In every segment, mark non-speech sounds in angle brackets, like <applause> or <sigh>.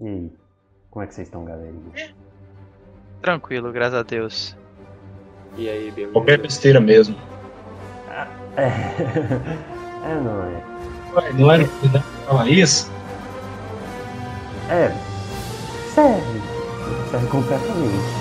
E aí? Como é que vocês estão, galerinha? Tranquilo, graças a Deus. E aí, beleza? Qualquer besteira mesmo. É, <laughs> é não é. Ué, não era né? falar isso? É, serve. Serve completamente.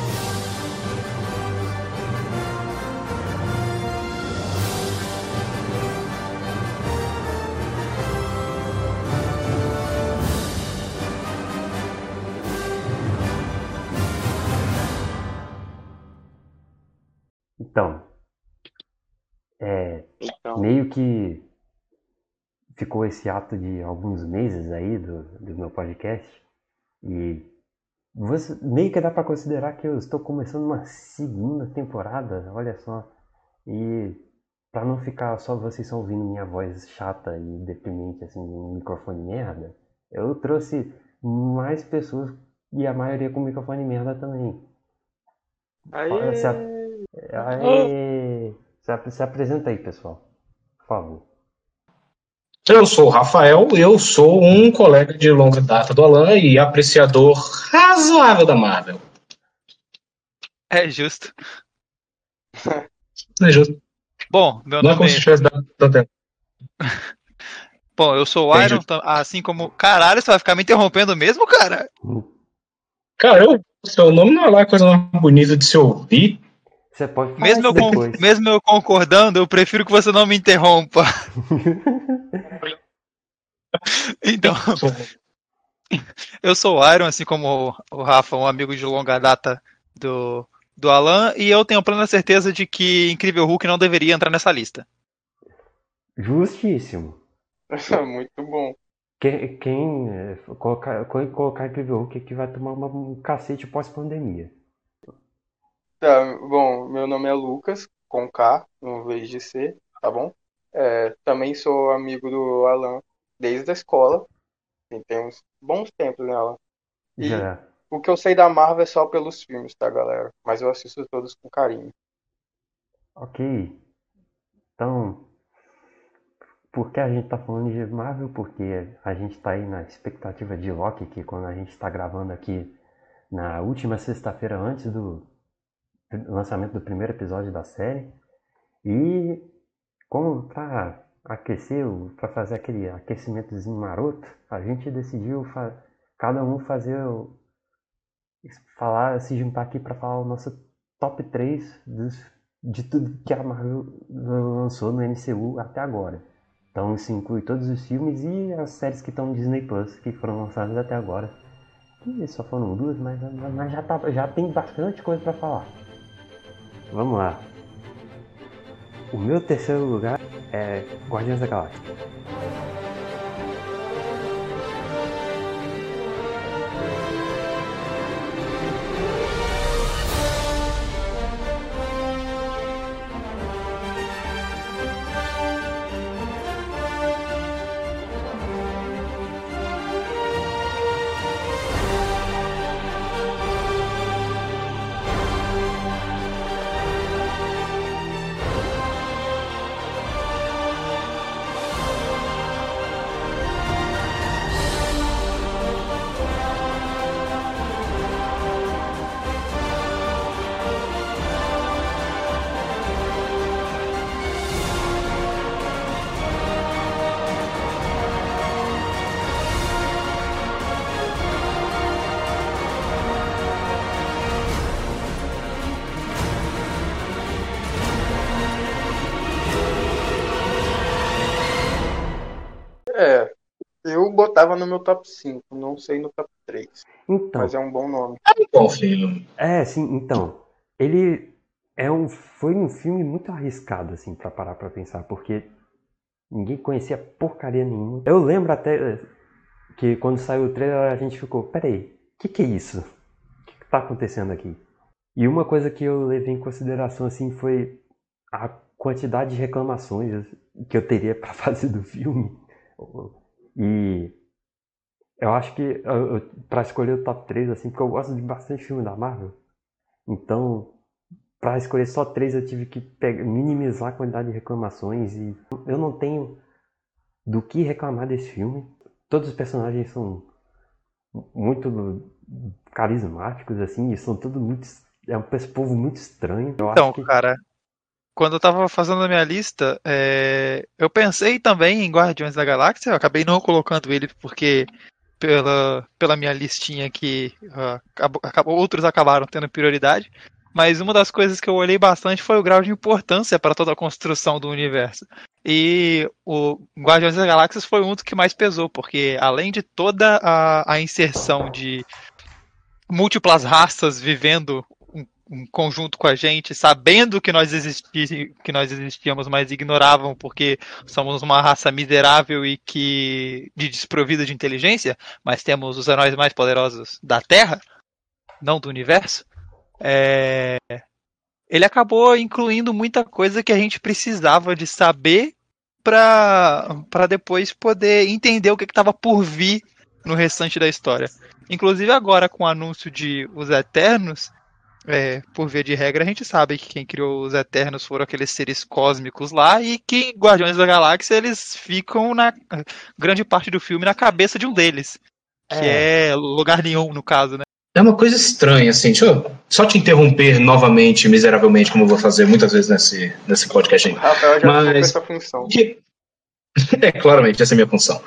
Esse ato de alguns meses aí do, do meu podcast e você, meio que dá pra considerar que eu estou começando uma segunda temporada, olha só. E pra não ficar só vocês só ouvindo minha voz chata e deprimente assim, um microfone merda, eu trouxe mais pessoas e a maioria com microfone merda também. aí, se a- Aê! Se, se apresenta aí, pessoal. Por favor. Eu sou o Rafael, eu sou um colega de longa data do Alan e apreciador razoável da Marvel. É justo. É justo? Bom, meu Não é nome como se é. tivesse dado tanto tempo. <laughs> Bom, eu sou o. Iron, assim como. Caralho, você vai ficar me interrompendo mesmo, cara? Cara, eu, seu nome não é lá coisa mais bonita de se ouvir. Você pode falar Mesmo eu, con- mesmo eu concordando, eu prefiro que você não me interrompa. <laughs> Então, eu sou o Iron, assim como o Rafa, um amigo de longa data do, do Alan, e eu tenho plena certeza de que Incrível Hulk não deveria entrar nessa lista. Justíssimo. <laughs> muito bom. Quem, quem é, colocar, quem colocar Incrível Hulk aqui vai tomar uma- um cacete pós-pandemia. Tá, bom, meu nome é Lucas, com K, no vez de C, tá bom? É, também sou amigo do Alan desde a escola. E tem uns bons tempos, né, Alan? E Já. o que eu sei da Marvel é só pelos filmes, tá, galera? Mas eu assisto todos com carinho. Ok. Então, por que a gente tá falando de Marvel? Porque a gente tá aí na expectativa de Loki, que quando a gente tá gravando aqui na última sexta-feira antes do lançamento do primeiro episódio da série. E como pra aquecer, para fazer aquele aquecimentozinho maroto, a gente decidiu cada um fazer falar, se juntar aqui para falar o nosso top 3 dos, de tudo que a Marvel lançou no MCU até agora. Então isso inclui todos os filmes e as séries que estão no Disney Plus, que foram lançadas até agora. Que só foram duas, mas, mas já, tá, já tem bastante coisa para falar. Vamos lá. O meu terceiro lugar é Guardiões da Galáxia. Botava no meu top 5, não sei no top 3, Então, mas é um bom nome. Bom, filho. É, sim, então. Ele é um, foi um filme muito arriscado, assim, pra parar pra pensar, porque ninguém conhecia porcaria nenhuma. Eu lembro até eh, que quando saiu o trailer a gente ficou, peraí, o que que é isso? O que que tá acontecendo aqui? E uma coisa que eu levei em consideração, assim, foi a quantidade de reclamações que eu teria <laughs> pra fazer do filme. E eu acho que pra escolher o top 3, assim, porque eu gosto de bastante filme da Marvel. Então, pra escolher só três, eu tive que pegar- minimizar a quantidade de reclamações. E eu não tenho do que reclamar desse filme. Todos os personagens são muito carismáticos, assim, e são tudo muito. É um povo muito estranho. Eu então, que... cara, quando eu tava fazendo a minha lista, é... eu pensei também em Guardiões da Galáxia, eu acabei não colocando ele porque pela, pela minha listinha aqui, uh, acabou, outros acabaram tendo prioridade. Mas uma das coisas que eu olhei bastante foi o grau de importância para toda a construção do universo. E o Guardiões das Galáxias foi um dos que mais pesou, porque além de toda a, a inserção de múltiplas raças vivendo um conjunto com a gente, sabendo que nós, existi, que nós existíamos, mas ignoravam porque somos uma raça miserável e que de desprovida de inteligência, mas temos os heróis mais poderosos da Terra, não do universo. É... Ele acabou incluindo muita coisa que a gente precisava de saber para depois poder entender o que estava por vir no restante da história. Inclusive agora com o anúncio de Os Eternos, é, por via de regra, a gente sabe que quem criou os Eternos foram aqueles seres cósmicos lá e que Guardiões da Galáxia eles ficam na grande parte do filme na cabeça de um deles. Que é, é lugar nenhum, no caso, né? É uma coisa estranha, assim. Deixa eu só te interromper novamente, miseravelmente, como eu vou fazer muitas vezes nesse, nesse podcast aí. Rafael já Mas... essa função. <laughs> É, claramente, essa é a minha função.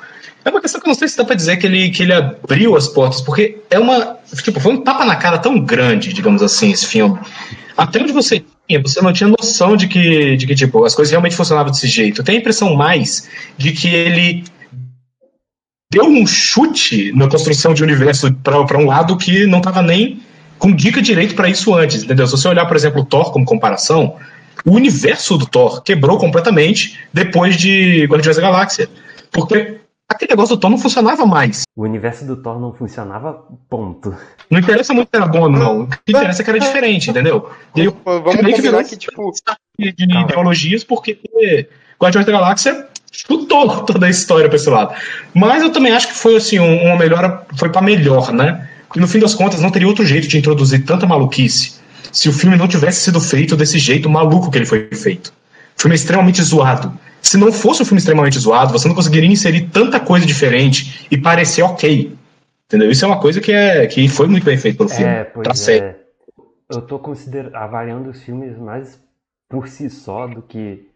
É uma questão que eu não sei se dá pra dizer que ele, que ele abriu as portas, porque é uma. Tipo, foi um tapa na cara tão grande, digamos assim, esse filme. Até onde você tinha, você não tinha noção de que, de que tipo, as coisas realmente funcionavam desse jeito. Eu tenho a impressão mais de que ele deu um chute na construção de universo para um lado que não estava nem com dica direito para isso antes, entendeu? Se você olhar, por exemplo, o Thor como comparação, o universo do Thor quebrou completamente depois de Guardiões da Galáxia. Porque aquele negócio do Thor não funcionava mais. O universo do Thor não funcionava, ponto. Não interessa muito que era bom, não. O que interessa é que era diferente, entendeu? E aí, Vamos combinar que, tipo... De, de ideologias, porque Guardiões da Galáxia chutou <laughs> toda a história para esse lado. Mas eu também acho que foi assim, uma melhora, foi para melhor, né? Porque no fim das contas não teria outro jeito de introduzir tanta maluquice se o filme não tivesse sido feito desse jeito maluco que ele foi feito. O filme é extremamente zoado. Se não fosse um filme extremamente zoado, você não conseguiria inserir tanta coisa diferente e parecer ok. Entendeu? Isso é uma coisa que, é, que foi muito bem feito pelo filme. É, pois é. Eu tô consider... avaliando os filmes mais por si só do que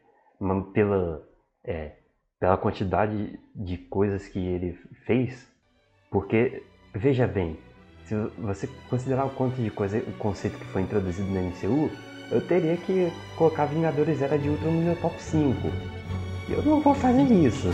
pela é, pela quantidade de coisas que ele fez, porque veja bem, se você considerar o quanto de coisa, o conceito que foi introduzido no MCU, eu teria que colocar Vingadores Era de Ultron no meu top 5. E eu não vou fazer isso.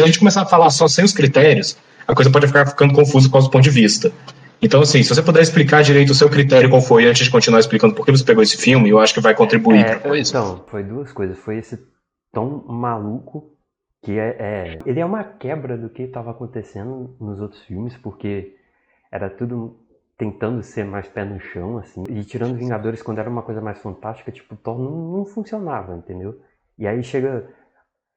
Se a gente começar a falar só sem os critérios, a coisa pode ficar ficando confusa com o ponto de vista. Então, assim, se você puder explicar direito o seu critério qual foi antes de continuar explicando por que você pegou esse filme, eu acho que vai contribuir é, coisa. Então, foi duas coisas. Foi esse tom maluco que é, é, Ele é uma quebra do que estava acontecendo nos outros filmes, porque era tudo tentando ser mais pé no chão, assim. E tirando Vingadores quando era uma coisa mais fantástica, tipo, Thor não, não funcionava, entendeu? E aí chega.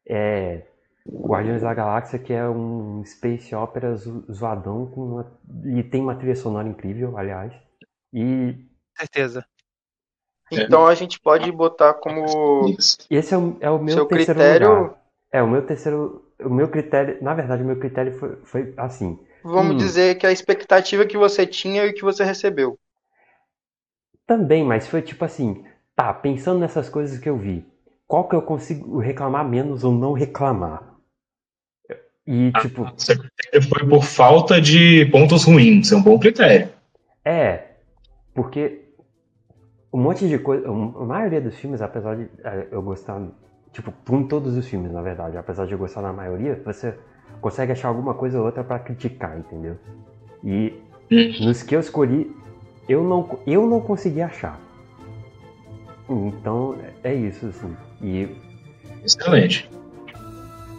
É, Guardiões da Galáxia, que é um space opera zoadão com uma... e tem uma trilha sonora incrível, aliás. E certeza. Então a gente pode botar como esse é o, é o meu Seu terceiro critério. Lugar. É o meu terceiro, o meu critério, na verdade, o meu critério foi, foi assim. Vamos hum, dizer que a expectativa que você tinha e o que você recebeu. Também, mas foi tipo assim, tá, pensando nessas coisas que eu vi, qual que eu consigo reclamar menos ou não reclamar? E, ah, tipo. Seu critério foi por falta de pontos ruins, é um bom critério. É, porque um monte de coisa. A maioria dos filmes, apesar de é, eu gostar. Tipo, com todos os filmes, na verdade, apesar de eu gostar da maioria, você consegue achar alguma coisa ou outra para criticar, entendeu? E hum. nos que eu escolhi, eu não, eu não consegui achar. Então, é isso, assim. E, Excelente.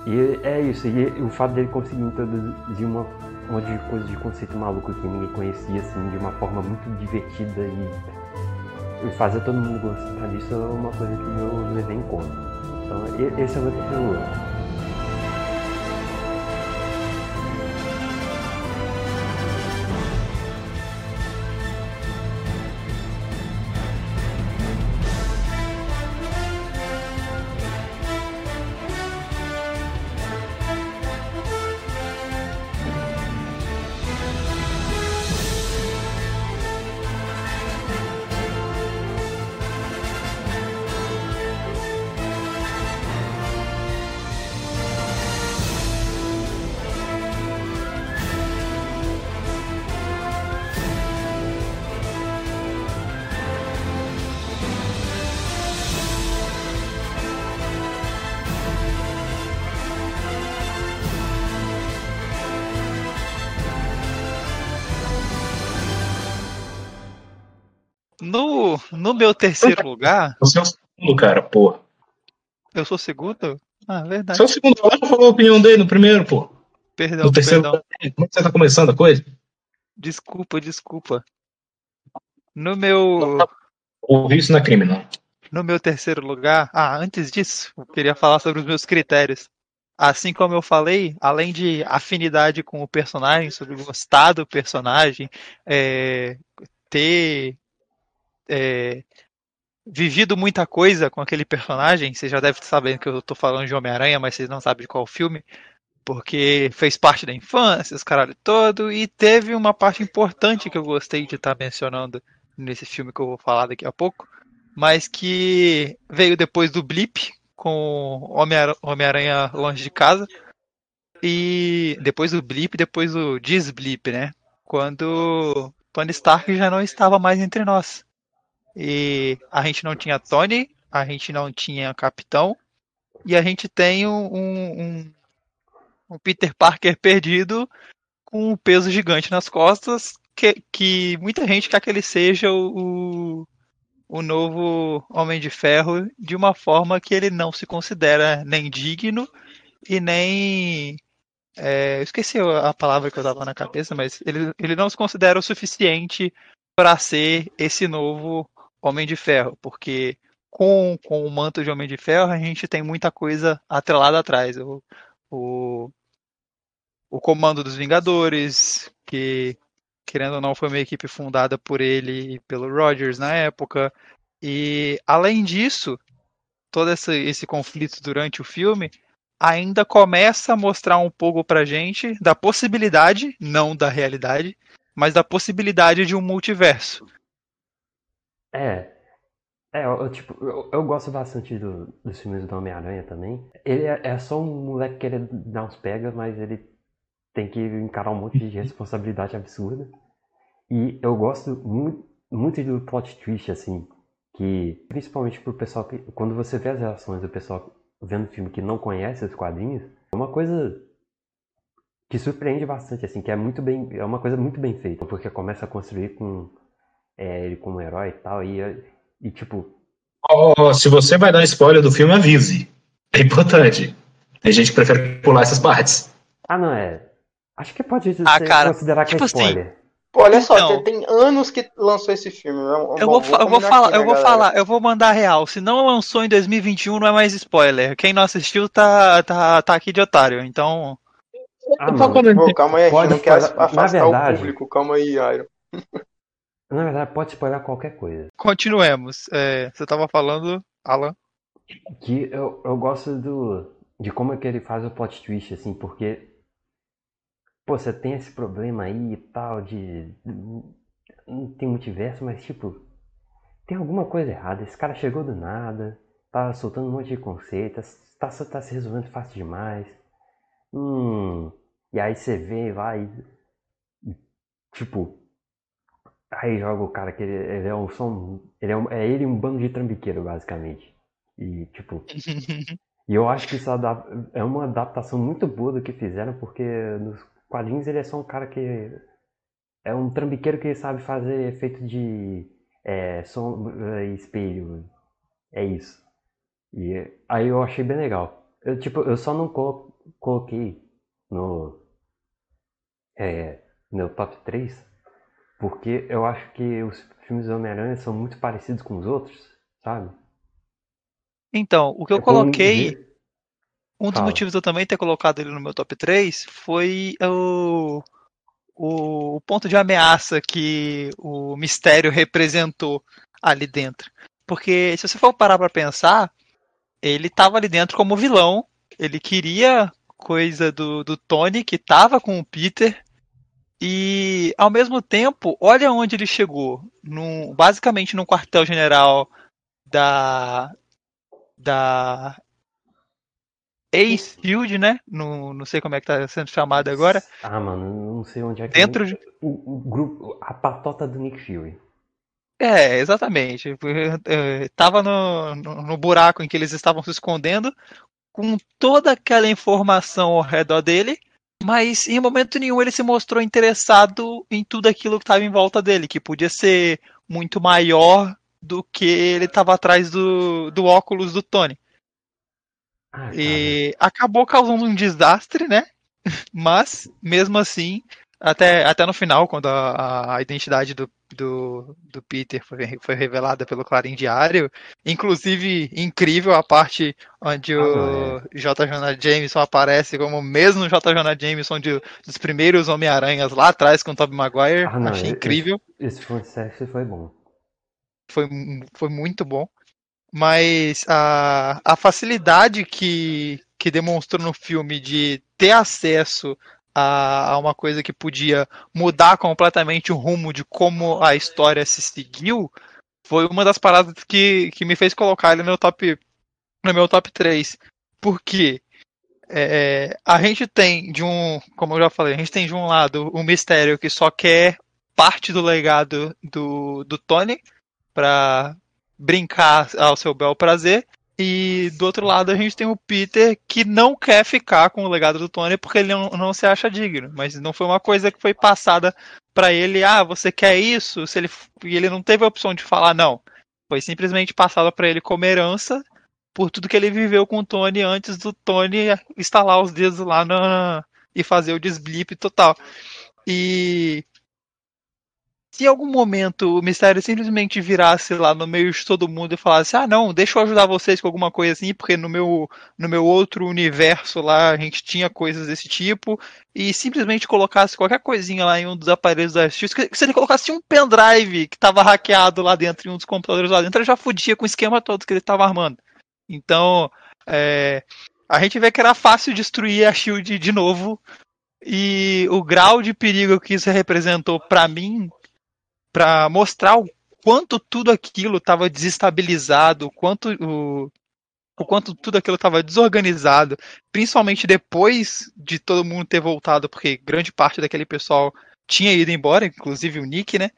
E é isso, e o fato dele conseguir introduzir uma, um monte de coisa de conceito maluco que ninguém conhecia, assim, de uma forma muito divertida e, e fazer todo mundo gostar disso é uma coisa que eu levei em conta. Então, esse é o meu terceiro No, meu terceiro lugar. Você é o segundo, cara, pô. Eu sou o segundo? Ah, verdade. Você é o segundo, ela já falou a opinião dele no primeiro, pô. Perdão, no terceiro perdão. Como é que você tá começando a coisa? Desculpa, desculpa. No meu. Ouvi isso na crime, não. No meu terceiro lugar. Ah, antes disso, eu queria falar sobre os meus critérios. Assim como eu falei, além de afinidade com o personagem, sobre gostar do personagem, é, ter é, vivido muita coisa com aquele personagem. Você já deve saber que eu estou falando de Homem-Aranha, mas vocês não sabem de qual filme. Porque fez parte da infância, os caralho todo, e teve uma parte importante que eu gostei de estar tá mencionando nesse filme que eu vou falar daqui a pouco, mas que veio depois do Blip, com Homem-Aranha longe de casa, e depois do Blip, depois do Disblip, né? Quando Tony Stark já não estava mais entre nós. E a gente não tinha Tony, a gente não tinha Capitão, e a gente tem um, um, um Peter Parker perdido com um peso gigante nas costas, que, que muita gente quer que ele seja o, o novo Homem de Ferro de uma forma que ele não se considera nem digno e nem. É, esqueci a palavra que eu tava na cabeça, mas ele, ele não se considera o suficiente para ser esse novo Homem de Ferro, porque com, com o manto de Homem de Ferro a gente tem muita coisa atrelada atrás. O, o, o comando dos Vingadores, que querendo ou não foi uma equipe fundada por ele e pelo Rogers na época. E além disso, todo esse, esse conflito durante o filme ainda começa a mostrar um pouco pra gente da possibilidade, não da realidade, mas da possibilidade de um multiverso. É. É, eu, tipo, eu, eu gosto bastante do, dos filmes do Homem-Aranha também. Ele é, é, só um moleque querendo dar uns pegas, mas ele tem que encarar um monte de responsabilidade absurda. E eu gosto muito, muito do plot twist, assim, que principalmente pro pessoal que. Quando você vê as reações do pessoal vendo o filme que não conhece os quadrinhos, é uma coisa que surpreende bastante, assim, que é muito bem. É uma coisa muito bem feita, porque começa a construir com é, ele como herói e tal, e, e tipo. Oh, se você vai dar spoiler do filme, avise. É importante. Tem gente que prefere pular essas partes. Ah, não, é. Acho que pode ah, cara, considerar que é tipo assim, spoiler. Assim, Pô, olha só, então, tem anos que lançou esse filme. Vamos, eu vou, vou, eu vou falar, aqui, eu vou falar, eu vou mandar real. Se não lançou em 2021, não é mais spoiler. Quem não assistiu tá, tá, tá aqui de otário. Então. Ah, Pô, calma aí, a gente não quer afastar verdade, o público. Calma aí, Iron. Na verdade, pode spoiler qualquer coisa. Continuemos. É, você estava falando, Alan? Que eu, eu gosto do, de como é que ele faz o plot twist, assim, porque. Pô, você tem esse problema aí e tal, de. Não tem multiverso, mas tipo. Tem alguma coisa errada. Esse cara chegou do nada, tá soltando um monte de conceitos, tá, tá se resolvendo fácil demais. hum. E aí você vê lá e. Tipo. Aí joga o cara que ele, ele é um som. Ele é, um, é ele um bando de trambiqueiro, basicamente. E, tipo. <laughs> e eu acho que isso é uma adaptação muito boa do que fizeram, porque nos quadrinhos ele é só um cara que. É um trambiqueiro que sabe fazer efeito de é, som, é, espelho. É isso. E aí eu achei bem legal. Eu, tipo, eu só não colo coloquei no, é, no top 3 porque eu acho que os filmes do Homem-Aranha são muito parecidos com os outros, sabe? Então, o que eu é coloquei. Um dos Fala. motivos de eu também ter colocado ele no meu top 3 foi o, o, o ponto de ameaça que o mistério representou ali dentro. Porque se você for parar para pensar, ele estava ali dentro como vilão, ele queria coisa do, do Tony, que estava com o Peter, e ao mesmo tempo, olha onde ele chegou. Num, basicamente no quartel-general da. da. Ace Field, né? No, não sei como é que tá sendo chamado agora. Ah, mano, não sei onde é que. Dentro de... o, o grupo. A patota do Nick Fury. É, exatamente. Tava no, no, no, buraco em que eles estavam se escondendo, com toda aquela informação ao redor dele, mas em momento nenhum ele se mostrou interessado em tudo aquilo que estava em volta dele, que podia ser muito maior do que ele estava atrás do, do óculos do Tony. Ah, e acabou causando um desastre, né? <laughs> Mas, mesmo assim, até, até no final, quando a, a identidade do, do, do Peter foi, foi revelada pelo Clarim Diário, inclusive incrível a parte onde o ah, é. J. Jonah Jameson aparece como mesmo J. Jonah Jameson de, dos primeiros Homem-Aranhas lá atrás com o Tobey Maguire. Ah, não, Achei incrível. Esse, esse foi bom. Foi, foi muito bom. Mas a, a facilidade que, que demonstrou no filme de ter acesso a, uma coisa que podia mudar completamente o rumo de como a história se seguiu, foi uma das paradas que, que me fez colocar ele no meu top, no meu top 3. Por quê? É, a gente tem de um, como eu já falei, a gente tem de um lado o um mistério que só quer parte do legado do, do Tony para brincar ao seu bel prazer, e do outro lado a gente tem o Peter que não quer ficar com o legado do Tony porque ele não, não se acha digno. Mas não foi uma coisa que foi passada para ele, ah, você quer isso? Se ele, e ele não teve a opção de falar não. Foi simplesmente passada para ele como herança por tudo que ele viveu com o Tony antes do Tony instalar os dedos lá na, e fazer o desblip total. E se em algum momento o mistério simplesmente virasse lá no meio de todo mundo e falasse, ah não, deixa eu ajudar vocês com alguma coisa assim, porque no meu, no meu outro universo lá a gente tinha coisas desse tipo, e simplesmente colocasse qualquer coisinha lá em um dos aparelhos da Justice, se ele colocasse um pendrive que estava hackeado lá dentro, em um dos computadores lá dentro, ele já fudia com o esquema todo que ele estava armando. Então, é, a gente vê que era fácil destruir a Shield de novo, e o grau de perigo que isso representou para mim para mostrar o quanto tudo aquilo estava desestabilizado, o quanto o, o quanto tudo aquilo estava desorganizado, principalmente depois de todo mundo ter voltado, porque grande parte daquele pessoal tinha ido embora, inclusive o Nick, né?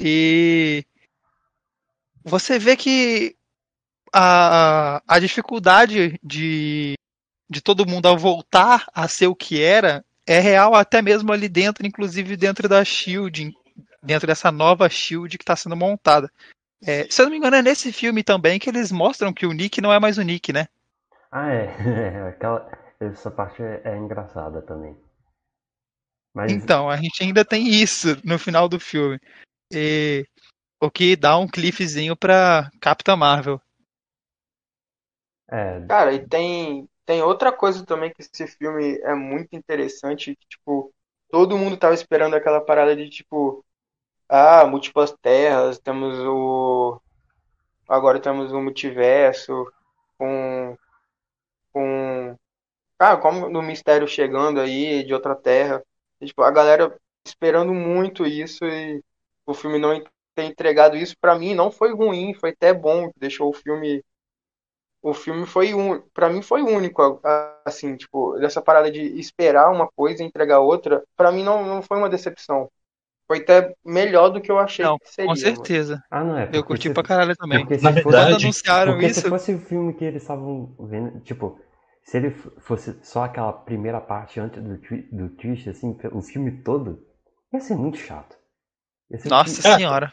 E você vê que a, a dificuldade de, de todo mundo ao voltar a ser o que era é real até mesmo ali dentro, inclusive dentro da Shield, dentro dessa nova Shield que está sendo montada. É, se eu não me engano, é nesse filme também que eles mostram que o Nick não é mais o Nick, né? Ah, <laughs> é. Aquela, essa parte é, é engraçada também. Mas... Então, a gente ainda tem isso no final do filme. E, o que dá um cliffzinho pra Capitã Marvel. É. Cara, e tem, tem outra coisa também que esse filme é muito interessante. Que, tipo, todo mundo tava esperando aquela parada de, tipo, ah, múltiplas terras, temos o. Agora temos o multiverso com. com. Ah, como no mistério chegando aí de outra terra. E, tipo, a galera esperando muito isso e o filme não ter entregado isso para mim não foi ruim, foi até bom, deixou o filme o filme foi um, para mim foi único, assim, tipo, dessa parada de esperar uma coisa e entregar outra, para mim não, não foi uma decepção. Foi até melhor do que eu achei não, que seria. Com certeza. Ah, não é. Eu curti se, pra caralho também. Porque Na se verdade, fosse, anunciaram porque isso. se fosse o filme que eles estavam vendo, tipo, se ele fosse só aquela primeira parte antes do, do twist, assim, o filme todo, ia ser muito chato. Ia ser Nossa muito- senhora.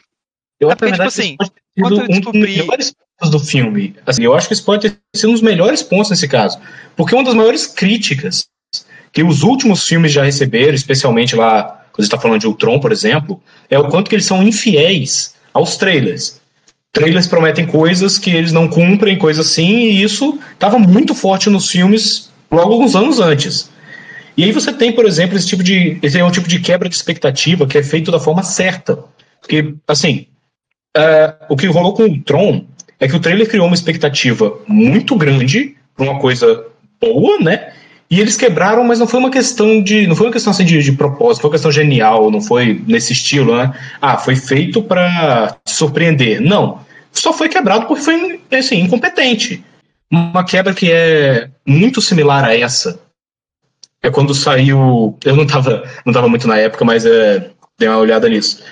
Eu É acho que, na porque, tipo isso pode ter quando eu um dos descobri- pontos do filme. Assim, eu acho que isso pode ter sido um dos melhores pontos nesse caso. Porque uma das maiores críticas que os últimos filmes já receberam, especialmente lá, quando a gente está falando de Ultron, por exemplo, é o quanto que eles são infiéis aos trailers. Trailers prometem coisas que eles não cumprem, coisas assim, e isso estava muito forte nos filmes logo alguns anos antes. E aí você tem, por exemplo, esse tipo de. Esse é um tipo de quebra de expectativa que é feito da forma certa. Porque, assim, é, o que rolou com o Tron é que o trailer criou uma expectativa muito grande para uma coisa boa, né? E eles quebraram, mas não foi uma questão de. Não foi uma questão assim de, de propósito, foi uma questão genial, não foi nesse estilo, né? Ah, foi feito para surpreender. Não. Só foi quebrado porque foi assim, incompetente. Uma quebra que é muito similar a essa. É quando saiu. Eu não tava, não tava muito na época, mas é, dei uma olhada nisso.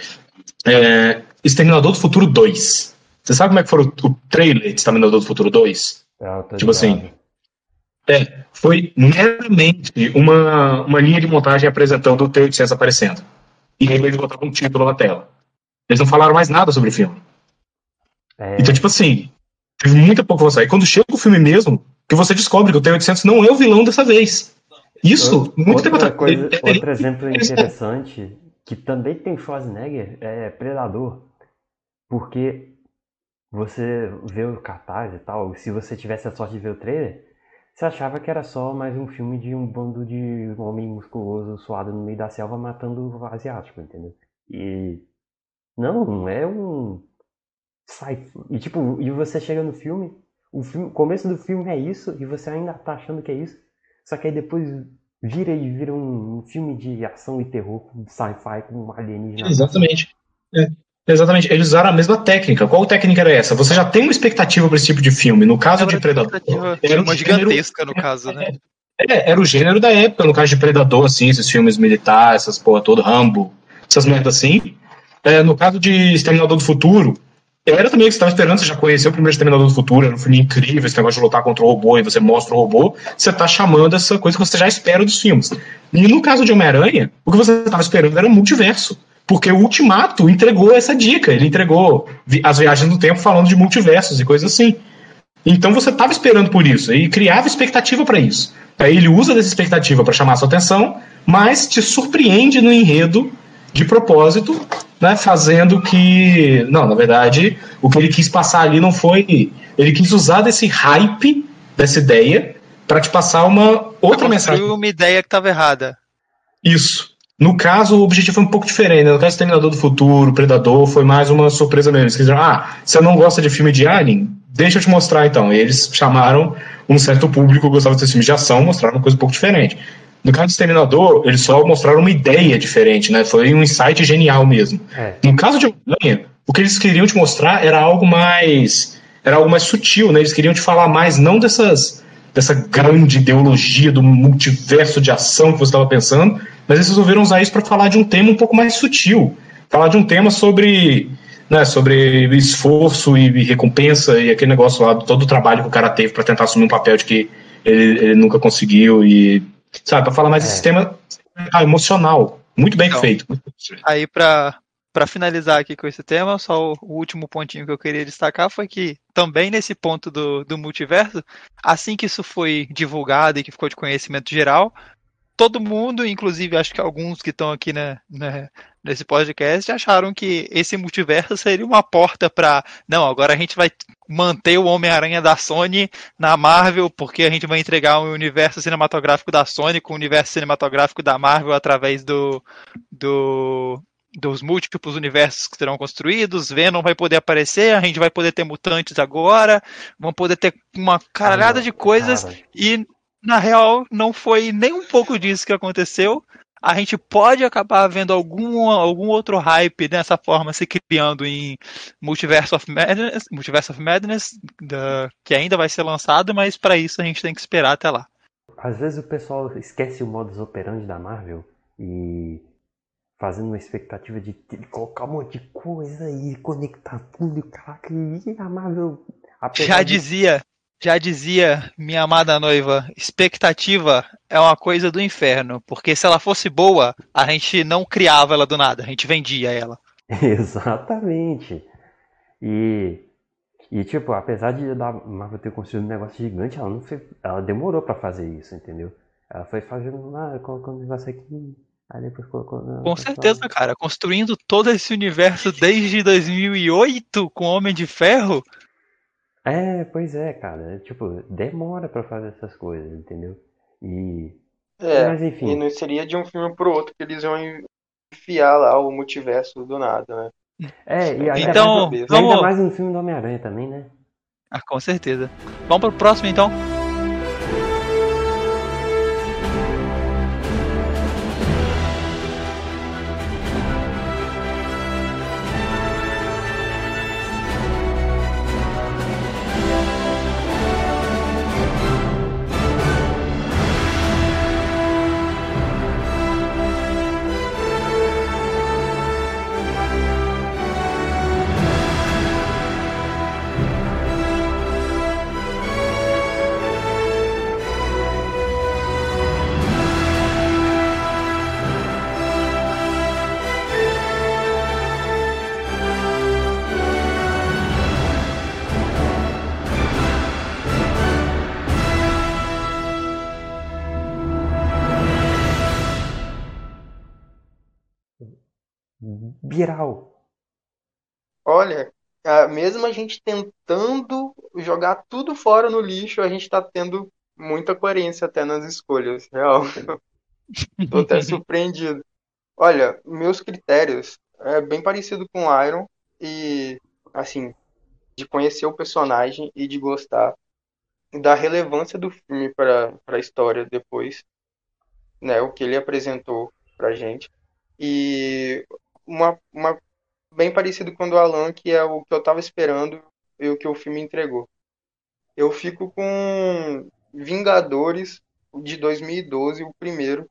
É, Exterminador do Futuro 2. Você sabe como é que foi o, o trailer de Exterminador do Futuro 2? É, Tipo assim, ligado. É, foi meramente uma, uma linha de montagem apresentando o T-800 aparecendo. E aí eles botavam um título na tela. Eles não falaram mais nada sobre o filme. É, Então, tipo assim, teve muita pouca. E quando chega o filme mesmo, que você descobre que o T-800 não é o vilão dessa vez. Isso, muito tempo outra atrás. coisa, Ele- ele- outro exemplo eles- interessante, que também tem Schwarzenegger, é Predador. Porque você vê o cartaz e tal, se você tivesse a sorte de ver o trailer, você achava que era só mais um filme de um bando de homem musculoso suado no meio da selva matando o asiático, entendeu? E não, é um sai e tipo, e você chega no filme, o filme, começo do filme é isso e você ainda tá achando que é isso. Só que aí depois vira e vira um, filme de ação e terror sci-fi com alienígena. Exatamente. É, exatamente. Eles usaram a mesma técnica. Qual técnica era essa? Você já tem uma expectativa para esse tipo de filme. No caso de Predador, era um Uma gênero- gigantesca, no caso, né? É, era o gênero da época, no caso de Predador, assim, esses filmes militares, essas porra toda, Rambo, essas merdas assim. É, no caso de Exterminador do Futuro, era também o que você estava esperando, você já conheceu o primeiro Exterminador do Futuro, era um filme incrível, esse negócio de lutar contra o robô e você mostra o robô, você tá chamando essa coisa que você já espera dos filmes. E no caso de Homem-Aranha, o que você estava esperando era multiverso. Porque o Ultimato entregou essa dica, ele entregou as viagens no tempo falando de multiversos e coisas assim. Então você estava esperando por isso e criava expectativa para isso. Aí ele usa dessa expectativa para chamar sua atenção, mas te surpreende no enredo de propósito, né, fazendo que, não, na verdade, o que ele quis passar ali não foi, ele quis usar desse hype dessa ideia para te passar uma outra mensagem. Uma ideia que estava errada. Isso. No caso, o objetivo foi um pouco diferente. né? No caso, Terminador do Futuro, Predador, foi mais uma surpresa mesmo. Eles quiseram, ah, você não gosta de filme de Alien? Deixa eu te mostrar então. E eles chamaram um certo público que gostava desse filme de ação, mostraram uma coisa um pouco diferente. No caso do Exterminador, eles só mostraram uma ideia diferente, né? Foi um insight genial mesmo. É, No caso de Homem-Aranha, o que eles queriam te mostrar era algo mais. Era algo mais sutil, né? Eles queriam te falar mais, não dessas. dessa grande ideologia do multiverso de ação que você estava pensando, mas eles resolveram usar isso para falar de um tema um pouco mais sutil. Falar de um tema sobre. Né, sobre esforço e recompensa e aquele negócio lá, todo o trabalho que o cara teve para tentar assumir um papel de que ele, ele nunca conseguiu e. Sabe, para falar mais É. desse tema ah, emocional. Muito bem Então. feito. Aí, pra, pra finalizar aqui com esse tema, só o, o último pontinho que eu queria destacar foi que, também nesse ponto do, do multiverso, assim que isso foi divulgado e que ficou de conhecimento geral, todo mundo, inclusive acho que alguns que estão aqui né, né, nesse podcast, acharam que esse multiverso seria uma porta para não, agora a gente vai manter o Homem-Aranha da Sony na Marvel, porque a gente vai entregar um universo cinematográfico da Sony com o universo cinematográfico da Marvel através do, do dos múltiplos universos que serão construídos, Venom vai poder aparecer, a gente vai poder ter mutantes agora, vão poder ter uma caralhada de coisas cara, e na real não foi nem um pouco disso que aconteceu. a gente pode acabar vendo algum, algum outro hype dessa forma se criando em Multiverse of Madness, Multiverse of Madness da, que ainda vai ser lançado, mas para isso a gente tem que esperar até lá. Às vezes o pessoal esquece o modus operandi da Marvel e fazendo uma expectativa de, colocar um monte de coisa e conectar tudo, caraca, e a Marvel. Já dizia, já dizia minha amada noiva, expectativa é uma coisa do inferno, porque se ela fosse boa, a gente não criava ela do nada, a gente vendia ela. <laughs> Exatamente. E, e tipo, apesar de a Marvel ter construído um negócio gigante, ela não fez, ela demorou para fazer isso, entendeu? Ela foi fazendo, ah, colocando um negócio aqui, Aí depois colocou. Não, com certeza, cara. Construindo todo esse universo desde 2008 com Homem de Ferro. É, pois é, cara. Tipo, demora para fazer essas coisas, entendeu? E. É, Mas enfim. E não seria de um filme pro outro que eles iam enfiar lá o multiverso do nada, né? É, e ainda, então, mais, vamos... ainda mais no filme do Homem-Aranha também, né? Ah, com certeza. Vamos pro próximo então. Olha, mesmo a gente tentando jogar tudo fora no lixo, a gente está tendo muita coerência até nas escolhas, real. <laughs> Tô até surpreendido. Olha, meus critérios é bem parecido com o Iron e assim, de conhecer o personagem e de gostar da relevância do filme para a história depois, né, o que ele apresentou pra gente. E uma, uma bem parecido com o do Alan, que é o que eu estava esperando e o que o filme entregou. Eu fico com Vingadores de 2012, o primeiro,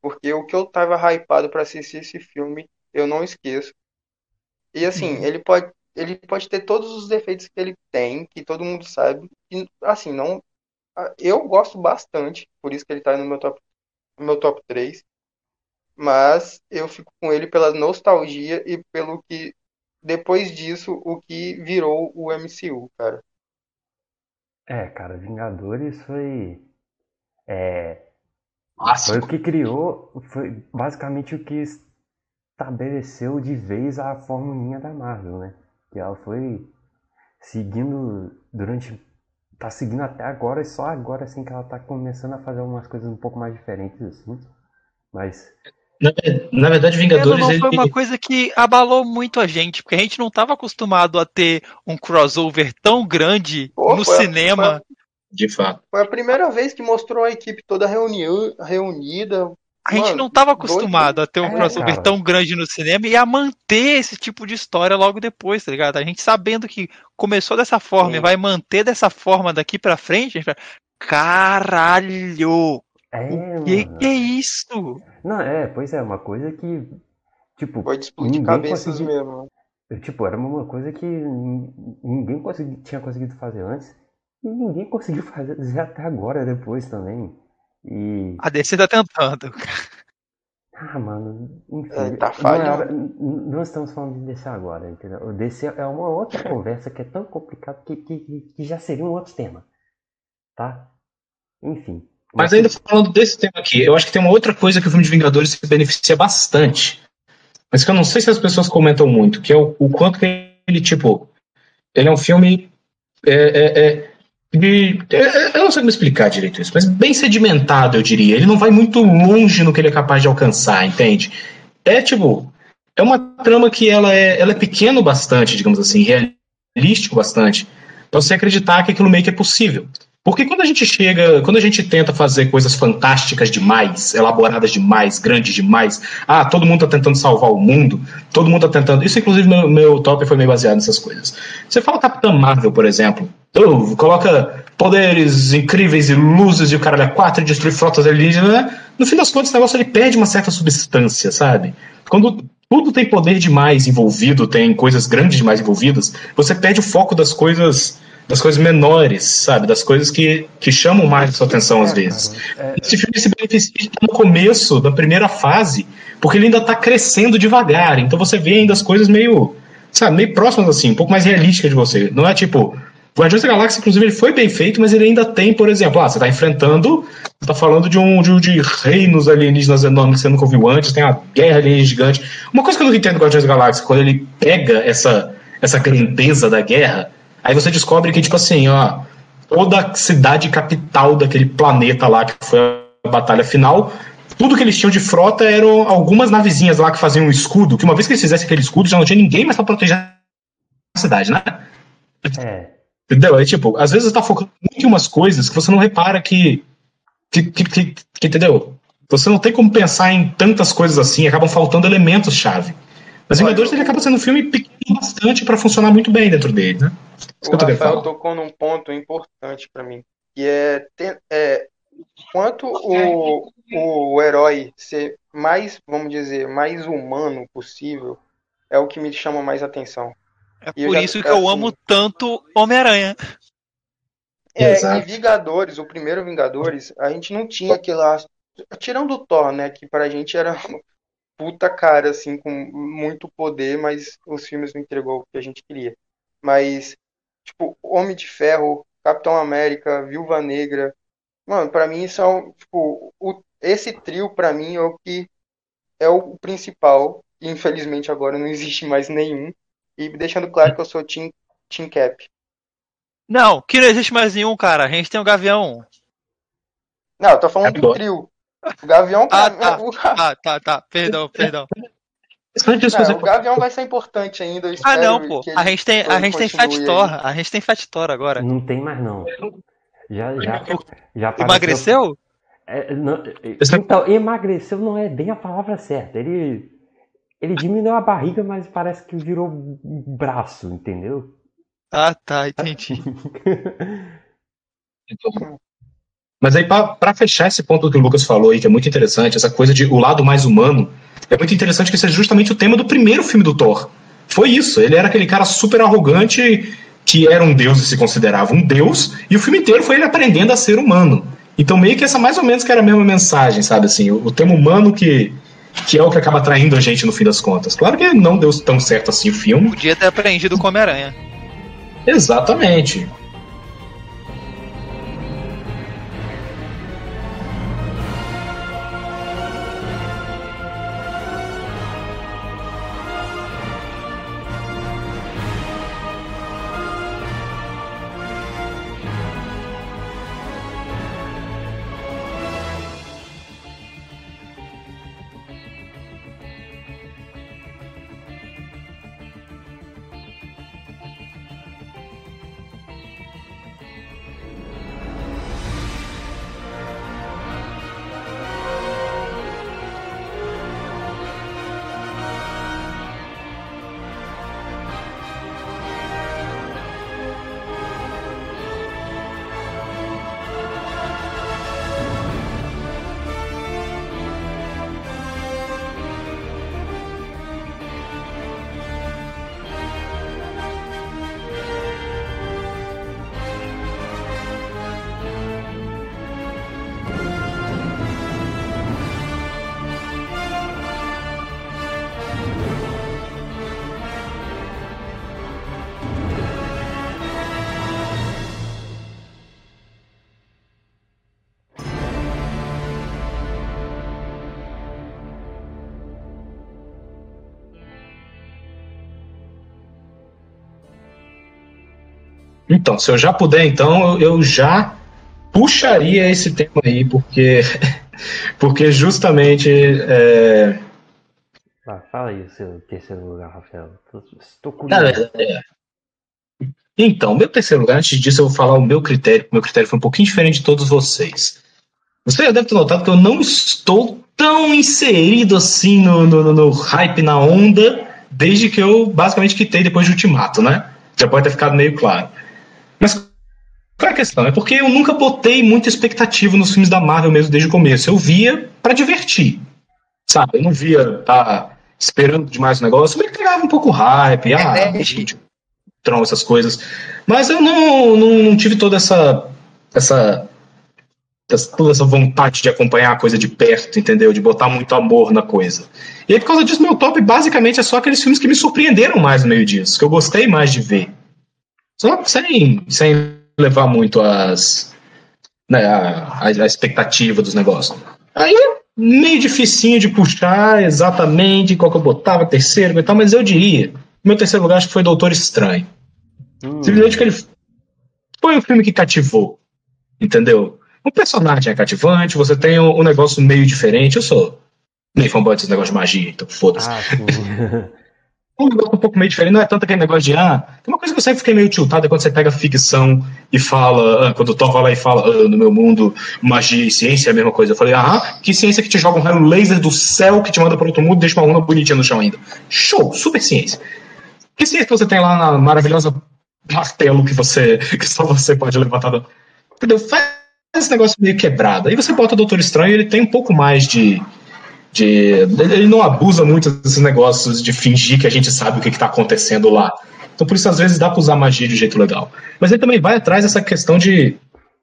porque o que eu tava hypado para assistir esse filme, eu não esqueço. E assim, uhum. ele pode ele pode ter todos os defeitos que ele tem, que todo mundo sabe. E, assim, não eu gosto bastante, por isso que ele tá no meu top no meu top 3 mas eu fico com ele pela nostalgia e pelo que depois disso o que virou o MCU, cara. É, cara, Vingadores foi é foi o que criou, foi basicamente o que estabeleceu de vez a formulinha da Marvel, né? Que ela foi seguindo durante tá seguindo até agora e só agora assim que ela tá começando a fazer algumas coisas um pouco mais diferentes assim. Mas na, na verdade, Vingadores. Não, foi uma coisa que abalou muito a gente, porque a gente não estava acostumado a ter um crossover tão grande Pô, no cinema. A, de fato. Foi a primeira vez que mostrou a equipe toda reuni reunida. A gente não estava acostumado dois... a ter um é, crossover tão grande no cinema e a manter esse tipo de história logo depois, tá ligado? A gente sabendo que começou dessa forma Sim. e vai manter dessa forma daqui pra frente, a gente vai. Caralho! É, o que, que é isso? Não, é, pois é, uma coisa que, tipo, Foi disputa de cabeças conseguia... mesmo. Tipo, era uma coisa que ninguém consegui... tinha conseguido fazer antes e ninguém conseguiu <laughs> fazer até agora, depois também. E... A DC tá tentando. Ah, mano, enfim. É, tá falhando. Não, não, estamos falando de DC agora, entendeu? O DC é uma outra <laughs> conversa que é tão complicada que, que, que já seria um outro tema. Tá? Enfim. Mas ainda falando desse tema aqui, eu acho que tem uma outra coisa que o filme de Vingadores se beneficia bastante, mas que eu não sei se as pessoas comentam muito, que é o, o quanto que ele, tipo, ele é um filme. É, é, é, de, é, eu não sei como explicar direito isso, mas bem sedimentado, eu diria. Ele não vai muito longe no que ele é capaz de alcançar, entende? É tipo. É uma trama que ela é, ela é pequeno bastante, digamos assim, realístico bastante, pra você acreditar que aquilo meio que é possível. Porque quando a gente chega, quando a gente tenta fazer coisas fantásticas demais, elaboradas demais, grandes demais, ah, todo mundo tá tentando salvar o mundo, todo mundo tá tentando. Isso, inclusive, meu, meu top foi meio baseado nessas coisas. Você fala Capitã Marvel, por exemplo, oh, coloca poderes incríveis e luzes e o cara é quatro e destruir frotas alienígenas, né? no fim das contas, o negócio ele perde uma certa substância, sabe? Quando tudo tem poder demais envolvido, tem coisas grandes demais envolvidas, você perde o foco das coisas das coisas menores, sabe? Das coisas que, que chamam mais a sua atenção às é, vezes. É... Esse filme se beneficia no começo da primeira fase, porque ele ainda está crescendo devagar. Então você vê ainda as coisas meio, sabe, meio próximas assim, um pouco mais realísticas de você. Não é tipo. Guardiões da Galáxia, inclusive, ele foi bem feito, mas ele ainda tem, por exemplo, ah, você está enfrentando, você está falando de um de, de, reinos alienígenas enormes que você nunca ouviu antes, tem a guerra alienígena gigante. Uma coisa que eu não entendo do Guardiões da Galáxia, quando ele pega essa, essa grandeza da guerra, Aí você descobre que, tipo assim, ó, toda a cidade capital daquele planeta lá, que foi a batalha final, tudo que eles tinham de frota eram algumas navezinhas lá que faziam um escudo, que uma vez que eles fizessem aquele escudo, já não tinha ninguém mais pra proteger a cidade, né? É. Entendeu? É tipo, às vezes você tá focando muito em umas coisas que você não repara que. que, que, que, que entendeu? Você não tem como pensar em tantas coisas assim, acabam faltando elementos-chave. Mas Vingadores ele acaba sendo um filme pequeno bastante para funcionar muito bem dentro dele, né? o Rafael tocou num ponto importante para mim, que é, é quanto o, o herói ser mais, vamos dizer, mais humano possível, é o que me chama mais atenção. É e por já, isso que assim, eu amo tanto Homem-Aranha. É, Exato. e Vingadores, o primeiro Vingadores, a gente não tinha aquela. Tirando o Thor, né? Que pra gente era puta cara, assim, com muito poder, mas os filmes não entregou o que a gente queria. Mas, tipo, Homem de Ferro, Capitão América, Viúva Negra, mano, para mim são, tipo, o, esse trio para mim é o que é o principal. E, infelizmente agora não <laughs> existe mais nenhum. E deixando claro que eu sou Team, team Cap. Não, que não existe mais nenhum, cara. A gente tem o Gavião. Não, eu tô falando é do trio. O Gavião. Ah, tá. ah, tá, tá. Perdão, perdão. Não, o Gavião vai ser importante ainda. ah, não, pô. A gente tem, a gente tem Fat Thor. A gente tem Fat Thor agora. Não tem mais, não. Já, já, já Emagreceu? É, não, então, emagreceu não é bem a palavra certa. Ele, ele diminuiu a barriga, mas parece que virou braço, entendeu? Ah, tá, entendi. <laughs> Mas aí, para fechar esse ponto que o Lucas falou aí, que é muito interessante, essa coisa de o lado mais humano, é muito interessante que seja justamente o tema do primeiro filme do Thor. Foi isso, ele era aquele cara super arrogante que era um deus e se considerava um deus, e o filme inteiro foi ele aprendendo a ser humano. Então, meio que essa mais ou menos que era a mesma mensagem, sabe? Assim, o, o tema humano que, que é o que acaba atraindo a gente no fim das contas. Claro que não deu tão certo assim o filme. Podia ter aprendido com Homem-Aranha. Exatamente. Então, se eu já puder, então, eu já puxaria esse tema aí, porque, <laughs> porque justamente. É... Ah, fala aí o seu terceiro lugar, Rafael. Estou curioso. é, Então, meu terceiro lugar, antes disso, eu vou falar o meu critério. Meu critério foi um pouquinho diferente de todos vocês. Você já deve ter notado que eu não estou tão inserido assim no, no, no hype, na onda, desde que eu basicamente quitei depois de Ultimato, né? Já pode ter ficado meio claro. Mas qual é a questão? É porque eu nunca botei muita expectativa nos filmes da Marvel mesmo desde o começo. Eu via para divertir. Sabe? Eu não via tá esperando demais o negócio, eu pegava um pouco hype, ah, é, gente, Tron, essas coisas. Mas eu não, não, não tive toda essa, essa toda essa vontade de acompanhar a coisa de perto, entendeu? De botar muito amor na coisa. E aí, por causa disso, meu top basicamente é só aqueles filmes que me surpreenderam mais no meio disso, que eu gostei mais de ver. Só sem, sem levar muito as, né, a, a, expectativa dos negócios. Aí, meio dificinho de puxar exatamente qual que eu botava, terceiro e tal, mas eu diria, meu terceiro lugar acho que foi Doutor Estranho. Hum. Simplesmente que ele foi um filme que cativou, entendeu? O personagem é cativante, você tem um, um negócio meio diferente. Eu sou meio fanboy desse negócio de magia, então foda-se. Ah, <laughs> um negócio um pouco meio diferente, não é tanto aquele negócio de, ah, tem uma coisa que eu sempre fiquei meio tiltado é quando você pega ficção e fala, ah, quando o Thor vai lá e fala, ah, no meu mundo, magia e ciência é a mesma coisa. Eu falei, ah, que ciência que te joga um raio laser do céu que te manda para outro mundo e deixa uma onda bonitinha no chão ainda. Show, super ciência. Que ciência que você tem lá na maravilhosa martelo que você, que só você pode levantar? Entendeu? Faz esse negócio meio quebrado. Aí você bota o Doutor Estranho ele tem um pouco mais de. De ele não abusa muito desses negócios de fingir que a gente sabe o que está acontecendo lá. Então por isso às vezes dá para usar magia de um jeito legal. Mas ele também vai atrás dessa questão de.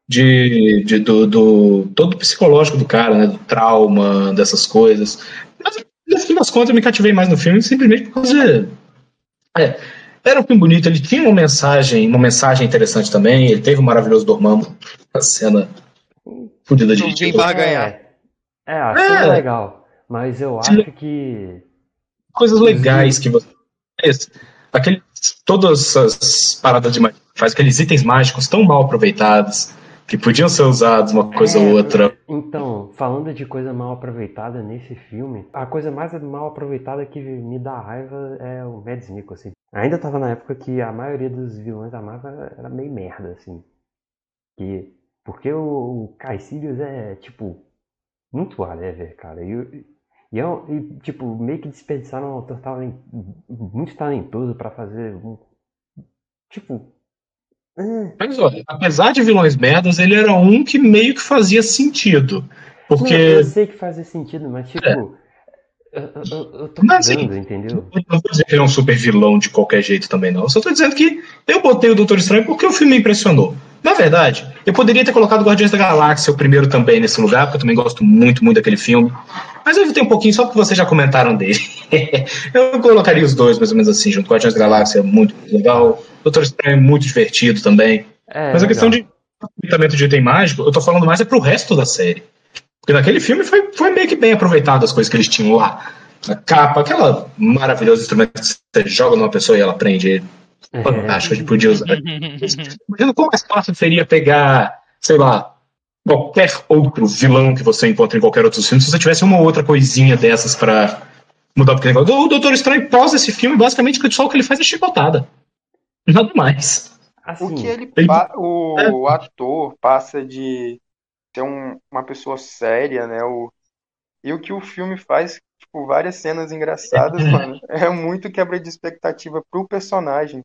de, de do, do, todo o psicológico do cara, né? Do trauma, dessas coisas. Mas no fim das contas eu me cativei mais no filme simplesmente por causa. É, era um filme bonito, ele tinha uma mensagem, uma mensagem interessante também. Ele teve o um maravilhoso Dormammu, a cena fodida de Quem vai ganhar? É, cena é. é legal, mas eu acho que coisas legais que você aquele todas as paradas de faz aqueles itens mágicos tão mal aproveitados que podiam ser usados uma coisa é, ou outra. Então, falando de coisa mal aproveitada nesse filme, a coisa mais mal aproveitada que me dá raiva é o Mads Mikkelsen. Ainda tava na época que a maioria dos vilões da Marvel era meio merda, assim. Que, porque o, o Caecilius é, tipo, muito whatever, cara. E, e, é, e, tipo, meio que desperdiçaram um autor talent, muito talentoso para fazer um, tipo, é. Mas olha, apesar de vilões merdas, ele era um que meio que fazia sentido. Porque. Não, eu sei que fazia sentido, mas tipo. É. Eu, eu, eu tô mas, assim, entendeu? Eu não vou dizer que ele é um super vilão de qualquer jeito também, não. Eu só tô dizendo que eu botei o Doutor Estranho porque o filme me impressionou. Na verdade, eu poderia ter colocado Guardiões da Galáxia, o primeiro também, nesse lugar, porque eu também gosto muito, muito daquele filme. Mas eu evitei um pouquinho só porque vocês já comentaram dele. <laughs> eu colocaria os dois, mais ou menos assim, junto com Guardiões da Galáxia, muito legal. Doutor Estranho, muito divertido também. É, Mas a questão de aproveitamento de item mágico, eu tô falando mais é pro resto da série. Porque naquele filme foi, foi meio que bem aproveitado as coisas que eles tinham lá. A capa, aquela maravilhosa instrumento que você joga numa pessoa e ela prende é. Fantástico, a gente podia usar. <laughs> Imagina quão mais fácil seria pegar, sei lá, qualquer outro vilão que você encontra em qualquer outro filme, se você tivesse uma outra coisinha dessas para mudar o que negócio. O Doutor Estranho pós esse filme, basicamente, só o que ele faz é chicotada. Nada mais. Assim, o que ele, ele o, é. o, ator passa de ser um, uma pessoa séria, né? O, e o que o filme faz, tipo, várias cenas engraçadas, mano, é muito quebra de expectativa pro personagem.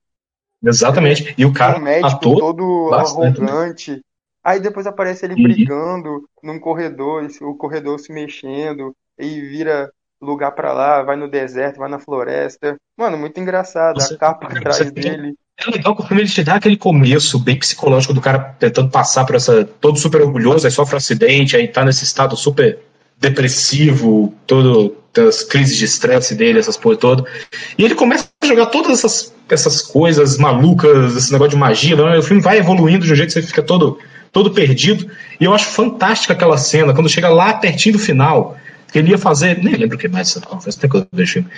Exatamente. E o cara, o médico ator, todo bastante. arrogante. Aí depois aparece ele uhum. brigando num corredor, o corredor se mexendo e vira lugar para lá, vai no deserto, vai na floresta. Mano, muito engraçado. A capa atrás dele. É legal que o filme ele te dá aquele começo bem psicológico do cara tentando passar por essa. todo super orgulhoso, aí sofre um acidente, aí tá nesse estado super depressivo, todo as crises de estresse dele, essas coisas todas. E ele começa a jogar todas essas, essas coisas malucas, esse negócio de magia. Né? O filme vai evoluindo de um jeito que você fica todo, todo perdido. E eu acho fantástica aquela cena, quando chega lá pertinho do final, que ele ia fazer. Nem lembro o que mais, faz tempo que eu filme.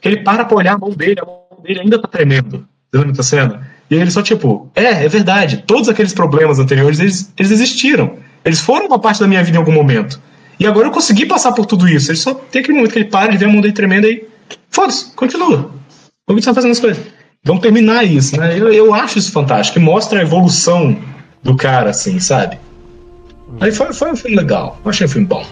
Que ele para pra olhar a mão dele, a mão dele ainda tá tremendo. Você lembra dessa cena? E ele só, tipo, é, é verdade. Todos aqueles problemas anteriores, eles, eles existiram. Eles foram uma parte da minha vida em algum momento. E agora eu consegui passar por tudo isso. Ele só tem aquele momento que ele para, ele vê a mão dele tremenda e. Foda-se, continua. Vou continuar fazendo as coisas. vamos terminar isso, né? Eu, eu acho isso fantástico, mostra a evolução do cara, assim, sabe? Aí foi, foi um filme legal, eu achei um filme bom.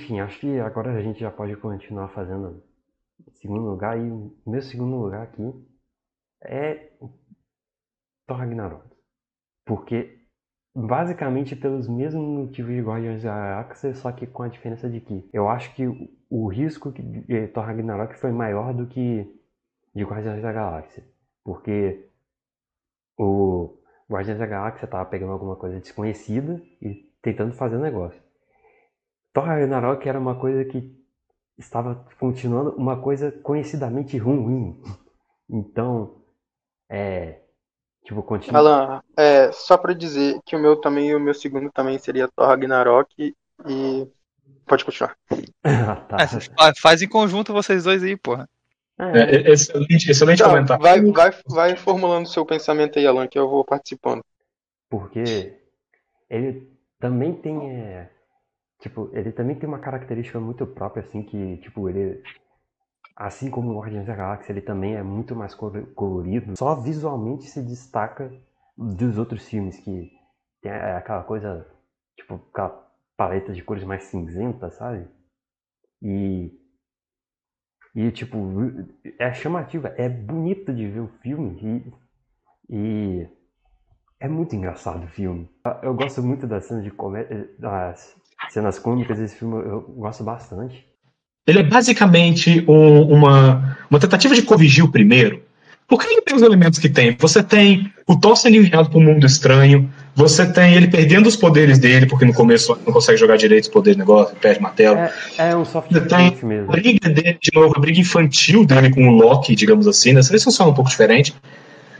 Enfim, acho que agora a gente já pode continuar fazendo segundo lugar. E meu segundo lugar aqui é Thor Ragnarok. Porque, basicamente, pelos mesmos motivos de Guardiões da Galáxia, só que com a diferença de que eu acho que o, risco de Thor Ragnarok foi maior do que de Guardiões da Galáxia. Porque o Guardiões da Galáxia tava pegando alguma coisa desconhecida e tentando fazer um negócio. Thor Ragnarok era uma coisa que estava continuando uma coisa conhecidamente ruim. <laughs> Então, é. Tipo, continua. Alan, é, só pra dizer que o meu também, o meu segundo também seria Thor Ragnarok e. Pode continuar. <laughs> ah, tá. É, faz em conjunto vocês dois aí, porra. É, é excelente, excelente Então, comentário. vai, vai, vai formulando seu pensamento aí, Alan, que eu vou participando. Porque ele também tem. Tipo, ele também tem uma característica muito própria, assim, que, tipo, ele. Assim como o Guardiões da Galáxia, ele também é muito mais colo- colorido. Só visualmente se destaca dos outros filmes, que tem aquela coisa, tipo, aquela paleta de cores mais cinzenta, sabe? E. E, tipo, é chamativa, é bonito de ver o filme e. E. É muito engraçado o filme. Eu gosto muito das cenas de comédia, das cenas cômicas desse filme, eu gosto bastante. Ele é basicamente um- uma, uma tentativa de corrigir o primeiro. Porque ele tem os elementos que tem. Você tem o Thor sendo enviado para um mundo estranho. Você tem ele perdendo os poderes dele, porque no começo não consegue jogar direito os poderes do negócio, perde martelo. É, é um soft Você tem mesmo. a briga dele, de novo, a briga infantil dele com o Loki, digamos assim. Nessa vez funciona um pouco diferente.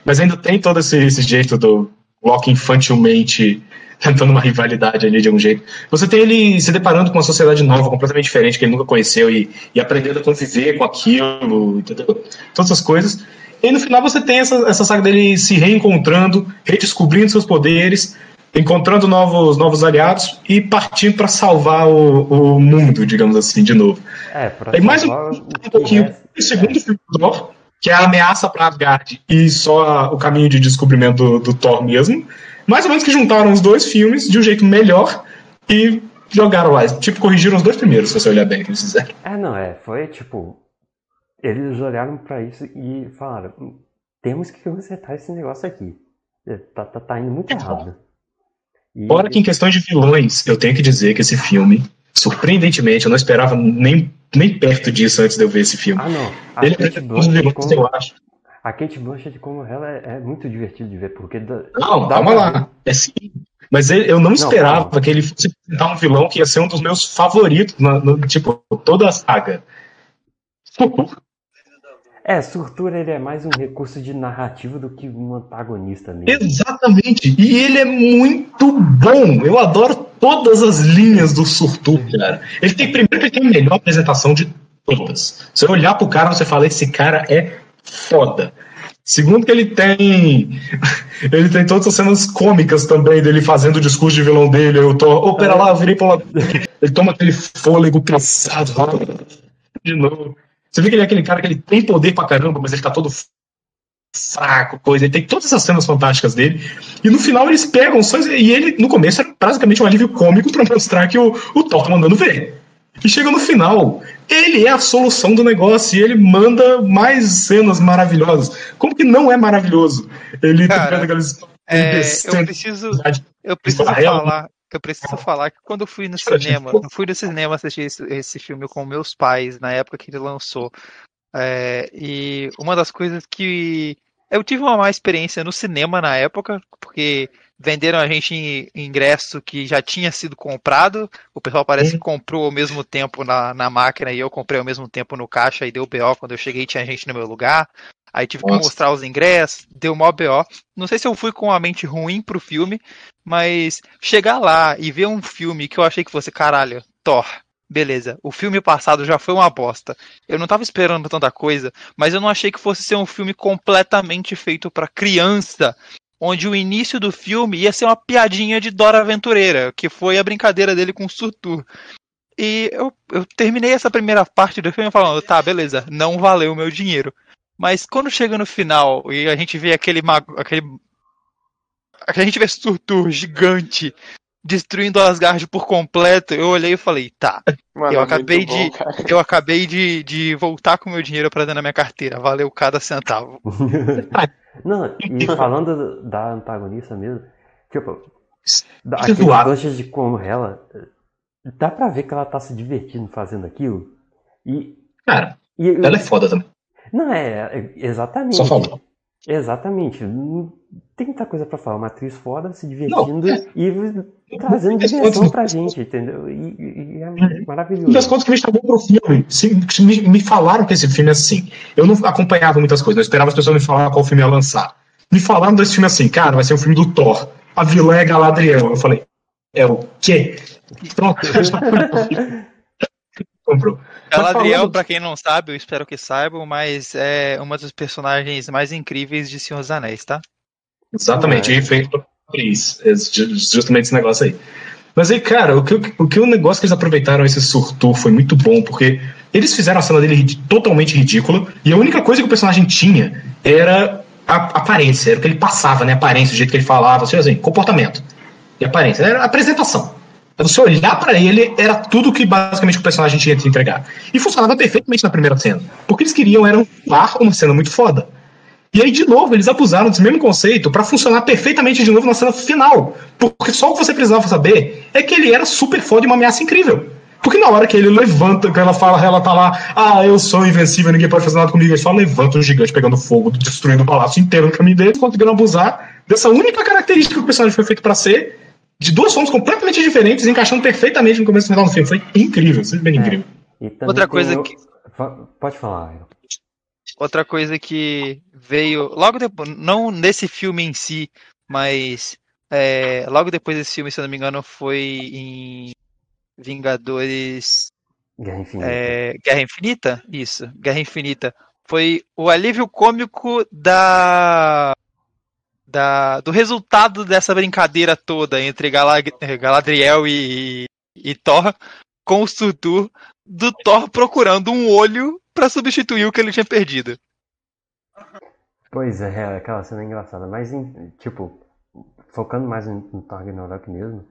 Mas ainda tem todo esse, esse jeito do Loki infantilmente tentando uma rivalidade ali de algum jeito. Você tem ele se deparando com uma sociedade nova, completamente diferente, que ele nunca conheceu, e, e aprendendo a conviver com aquilo, entendeu? Todas essas coisas. E no final você tem essa, essa saga dele se reencontrando, redescobrindo seus poderes, encontrando novos, novos aliados e partindo para salvar o, o mundo, digamos assim, de novo. É, pra Tem mais um, um pouquinho resta- o segundo filme do Thor, que é a ameaça para Asgard e só o caminho de descobrimento do, do Thor mesmo. Mais ou menos que juntaram os dois filmes de um jeito melhor e jogaram lá. Tipo, corrigiram os dois primeiros, se você olhar bem o que eles fizeram. É, não, é, foi tipo. Eles olharam pra isso e falaram: "Hum, temos que consertar esse negócio aqui. É, Tá, tá, tá indo muito errado. E, Fora que em questões de vilões, eu tenho que dizer que esse filme, surpreendentemente, eu não esperava nem, nem perto disso antes de eu ver esse filme. Ah, não. A Ele é um dos vilões, eu acho. A Kate Blanchett como ela é, é muito divertido de ver, porque. Não, dá calma lá. É sim. Mas ele- eu não esperava calma. que ele fosse apresentar um vilão que ia ser um dos meus favoritos, na, no- tipo, toda a saga. É, Surtura ele é mais um recurso de narrativa do que um antagonista mesmo. Exatamente. E ele é muito bom. Eu adoro todas as linhas do Surtur, cara. Ele tem primeiro que ele tem a melhor apresentação de todas. Se você olhar pro cara, você fala, esse cara é foda. Segundo que ele tem. <laughs> Ele tem todas as cenas cômicas também dele fazendo o discurso de vilão dele. Eu tô. Ô, pera lá, eu virei pra lá. Ele toma aquele fôlego pesado. De novo. Você vê que ele é aquele cara que ele tem poder pra caramba, mas ele tá todo fraco, coisa. Ele tem todas essas cenas fantásticas dele. E no final eles pegam só. E ele, no começo, era basicamente um alívio cômico pra mostrar que o, o Thor tá mandando ver. E chega no final, ele é a solução do negócio e ele manda mais cenas maravilhosas. Como que não é maravilhoso? Ele Cara, é, eu preciso, eu preciso falar. Eu preciso falar que quando eu fui no cinema, eu fui no cinema assistir esse, esse filme com meus pais na época que ele lançou. É, e uma das coisas que eu tive uma má experiência no cinema na época, porque venderam a gente ingresso que já tinha sido comprado. O pessoal parece que comprou ao mesmo tempo na, na máquina e eu comprei ao mesmo tempo no caixa e deu BO. Quando eu cheguei, tinha gente no meu lugar. Aí tive Nossa. que mostrar os ingressos, deu mó BO. Não sei se eu fui com a mente ruim pro filme, mas chegar lá e ver um filme que eu achei que fosse, caralho, Thor. Beleza, o filme passado já foi uma bosta. Eu não tava esperando tanta coisa, mas eu não achei que fosse ser um filme completamente feito para criança onde o início do filme ia ser uma piadinha de Dora Aventureira, que foi a brincadeira dele com o Surtur. E eu, eu terminei essa primeira parte do filme falando, tá, beleza, não valeu o meu dinheiro. Mas quando chega no final e a gente vê aquele aquele a gente vê Surtur gigante destruindo Asgard por completo, eu olhei e falei, tá, Mano, eu, é acabei de, bom, eu acabei de, de voltar com meu dinheiro para dentro da minha carteira, valeu cada centavo. <laughs> Não, e <laughs> falando da antagonista mesmo, tipo, aquele gancho de como ela, dá pra ver que ela tá se divertindo fazendo aquilo. E. Cara, e, ela é foda também. Não, é, é exatamente. Só falou. Exatamente. Tem muita coisa pra falar. Uma atriz foda se divertindo não, é... e trazendo diversão pra gente, entendeu? E, e é uhum. maravilhoso. Uma das contas que me chamou pro filme, se, me, me, falaram que esse filme é assim. Eu não acompanhava muitas coisas, eu esperava as pessoas me falar qual filme ia lançar. Me falaram desse filme assim, cara, vai ser um filme do Thor. A vilã é Galadriel. Eu falei, é o quê? Pronto, comprou. Galadriel, para quem não sabe, eu espero que saibam, mas é uma dos personagens mais incríveis de Senhor dos Anéis, tá? Exatamente, e feito por Cris. É justamente esse negócio aí. Mas aí, cara, o que, o que o negócio que eles aproveitaram esse surtou foi muito bom, porque eles fizeram a cena dele totalmente ridícula, e a única coisa que o personagem tinha era a aparência, era o que ele passava, né? A aparência, o jeito que ele falava, assim, comportamento. E aparência, era a apresentação. Então, você olhar para ele, era tudo que basicamente o personagem tinha que entregar. E funcionava perfeitamente na primeira cena. Porque eles queriam era um par, uma cena muito foda. E aí, de novo, eles abusaram desse mesmo conceito para funcionar perfeitamente de novo na cena final. Porque só o que você precisava saber é que ele era super foda e uma ameaça incrível. Porque na hora que ele levanta, que ela fala, ela tá lá, ah, eu sou invencível, ninguém pode fazer nada comigo, ele só levanta um gigante pegando fogo, destruindo o palácio inteiro no caminho dele, conseguindo abusar dessa única característica que o personagem foi feito para ser, de duas formas completamente diferentes, encaixando perfeitamente no começo e no final do filme. Foi incrível, simplesmente é. incrível. Outra coisa eu... que. Pode falar. Outra coisa que veio logo depois, não nesse filme em si, mas é, logo depois desse filme, se eu não me engano, foi em Vingadores. Guerra Infinita. É, Guerra Infinita? Isso, Guerra Infinita. Foi o alívio cômico da da, do resultado dessa brincadeira toda entre Galadriel e, e, Thor, com o Surtur, do Thor procurando um olho para substituir o que ele tinha perdido. Pois é, aquela cena é engraçada, mas tipo, focando mais no Thor Ragnarok mesmo,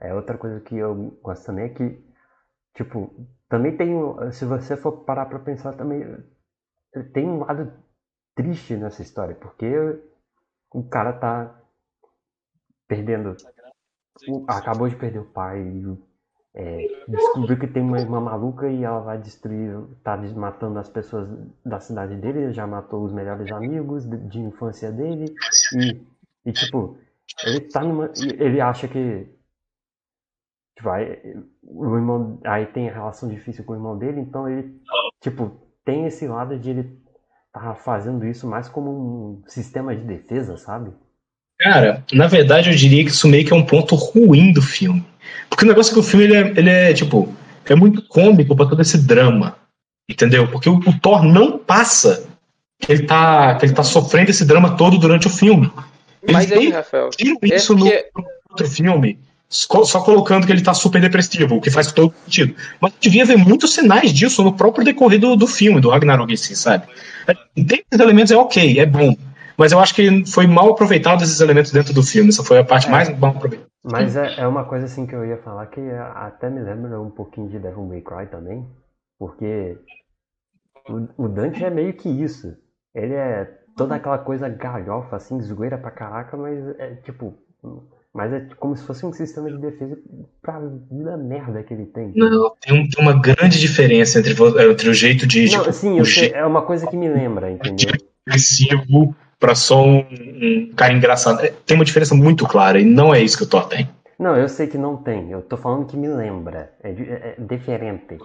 é outra coisa que eu gosto também é que, tipo, também tem, se você for parar pra pensar também, tem um lado triste nessa história, porque o cara tá perdendo. O, acabou de perder o pai. É, descobriu que tem uma irmã maluca e ela vai destruir. tá matando as pessoas da cidade dele. Ele já matou os melhores amigos de, de infância dele. E, e, tipo, ele tá numa. Ele acha que. Vai, o irmão, aí tem a relação difícil com o irmão dele, então ele, tipo, tem esse lado de ele tá fazendo isso mais como um sistema de defesa, sabe? Cara, na verdade eu diria que isso meio que é um ponto ruim do filme. Porque o negócio é que o filme ele é, ele é tipo, é muito cômico para todo esse drama. Entendeu? Porque o, o, Thor não passa que ele, tá, que ele tá sofrendo esse drama todo durante o filme. Mas aí, Rafael. isso é porque... no outro filme só colocando que ele tá super depressivo, o que faz todo sentido. Mas devia ver muitos sinais disso no próprio decorrer do, do filme, do Ragnarok em si, sabe? Tem esses elementos é ok, é bom. Mas eu acho que foi mal aproveitado esses elementos dentro do filme. Essa foi a parte é, mais mal aproveitada. Mas é, é, uma coisa assim que eu ia falar que até me lembra um pouquinho de Devil May Cry também. Porque o, o Dante é meio que isso. Ele é toda aquela coisa galhofa, assim, zoeira pra caraca, mas é tipo mas é como se fosse um sistema de defesa pra vida merda que ele tem. Não, tem, uma grande diferença entre, entre o jeito de. Não, tipo, sim, sei, é uma coisa que me lembra, entendeu? Agressivo pra só um, um, cara engraçado. É, tem uma diferença muito clara e não é isso que o Thor tem. Não, eu sei que não tem. Eu tô falando que me lembra. É, é, é diferente.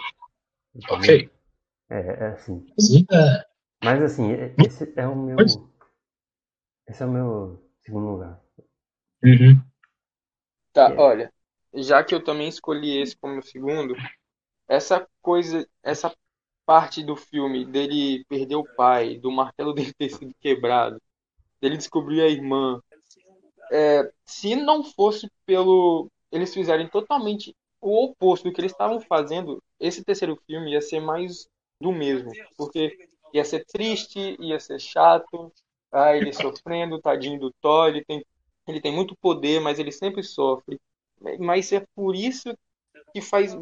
Ok. É, é assim. Sim, é. Mas assim, esse é o meu. Esse é o meu segundo lugar. Uhum. Tá, é. olha, já que eu também escolhi esse como segundo, essa coisa, essa parte do filme dele perder o pai, do martelo <laughs> dele ter sido quebrado, dele descobrir a irmã, é, se não fosse pelo eles fizerem totalmente o oposto do que eles estavam fazendo, esse terceiro filme ia ser mais do mesmo, porque ia ser triste, ia ser chato, ah, ele sofrendo, tadinho do Thor, ele tem ele tem muito poder, mas ele sempre sofre. Mas é por isso que faz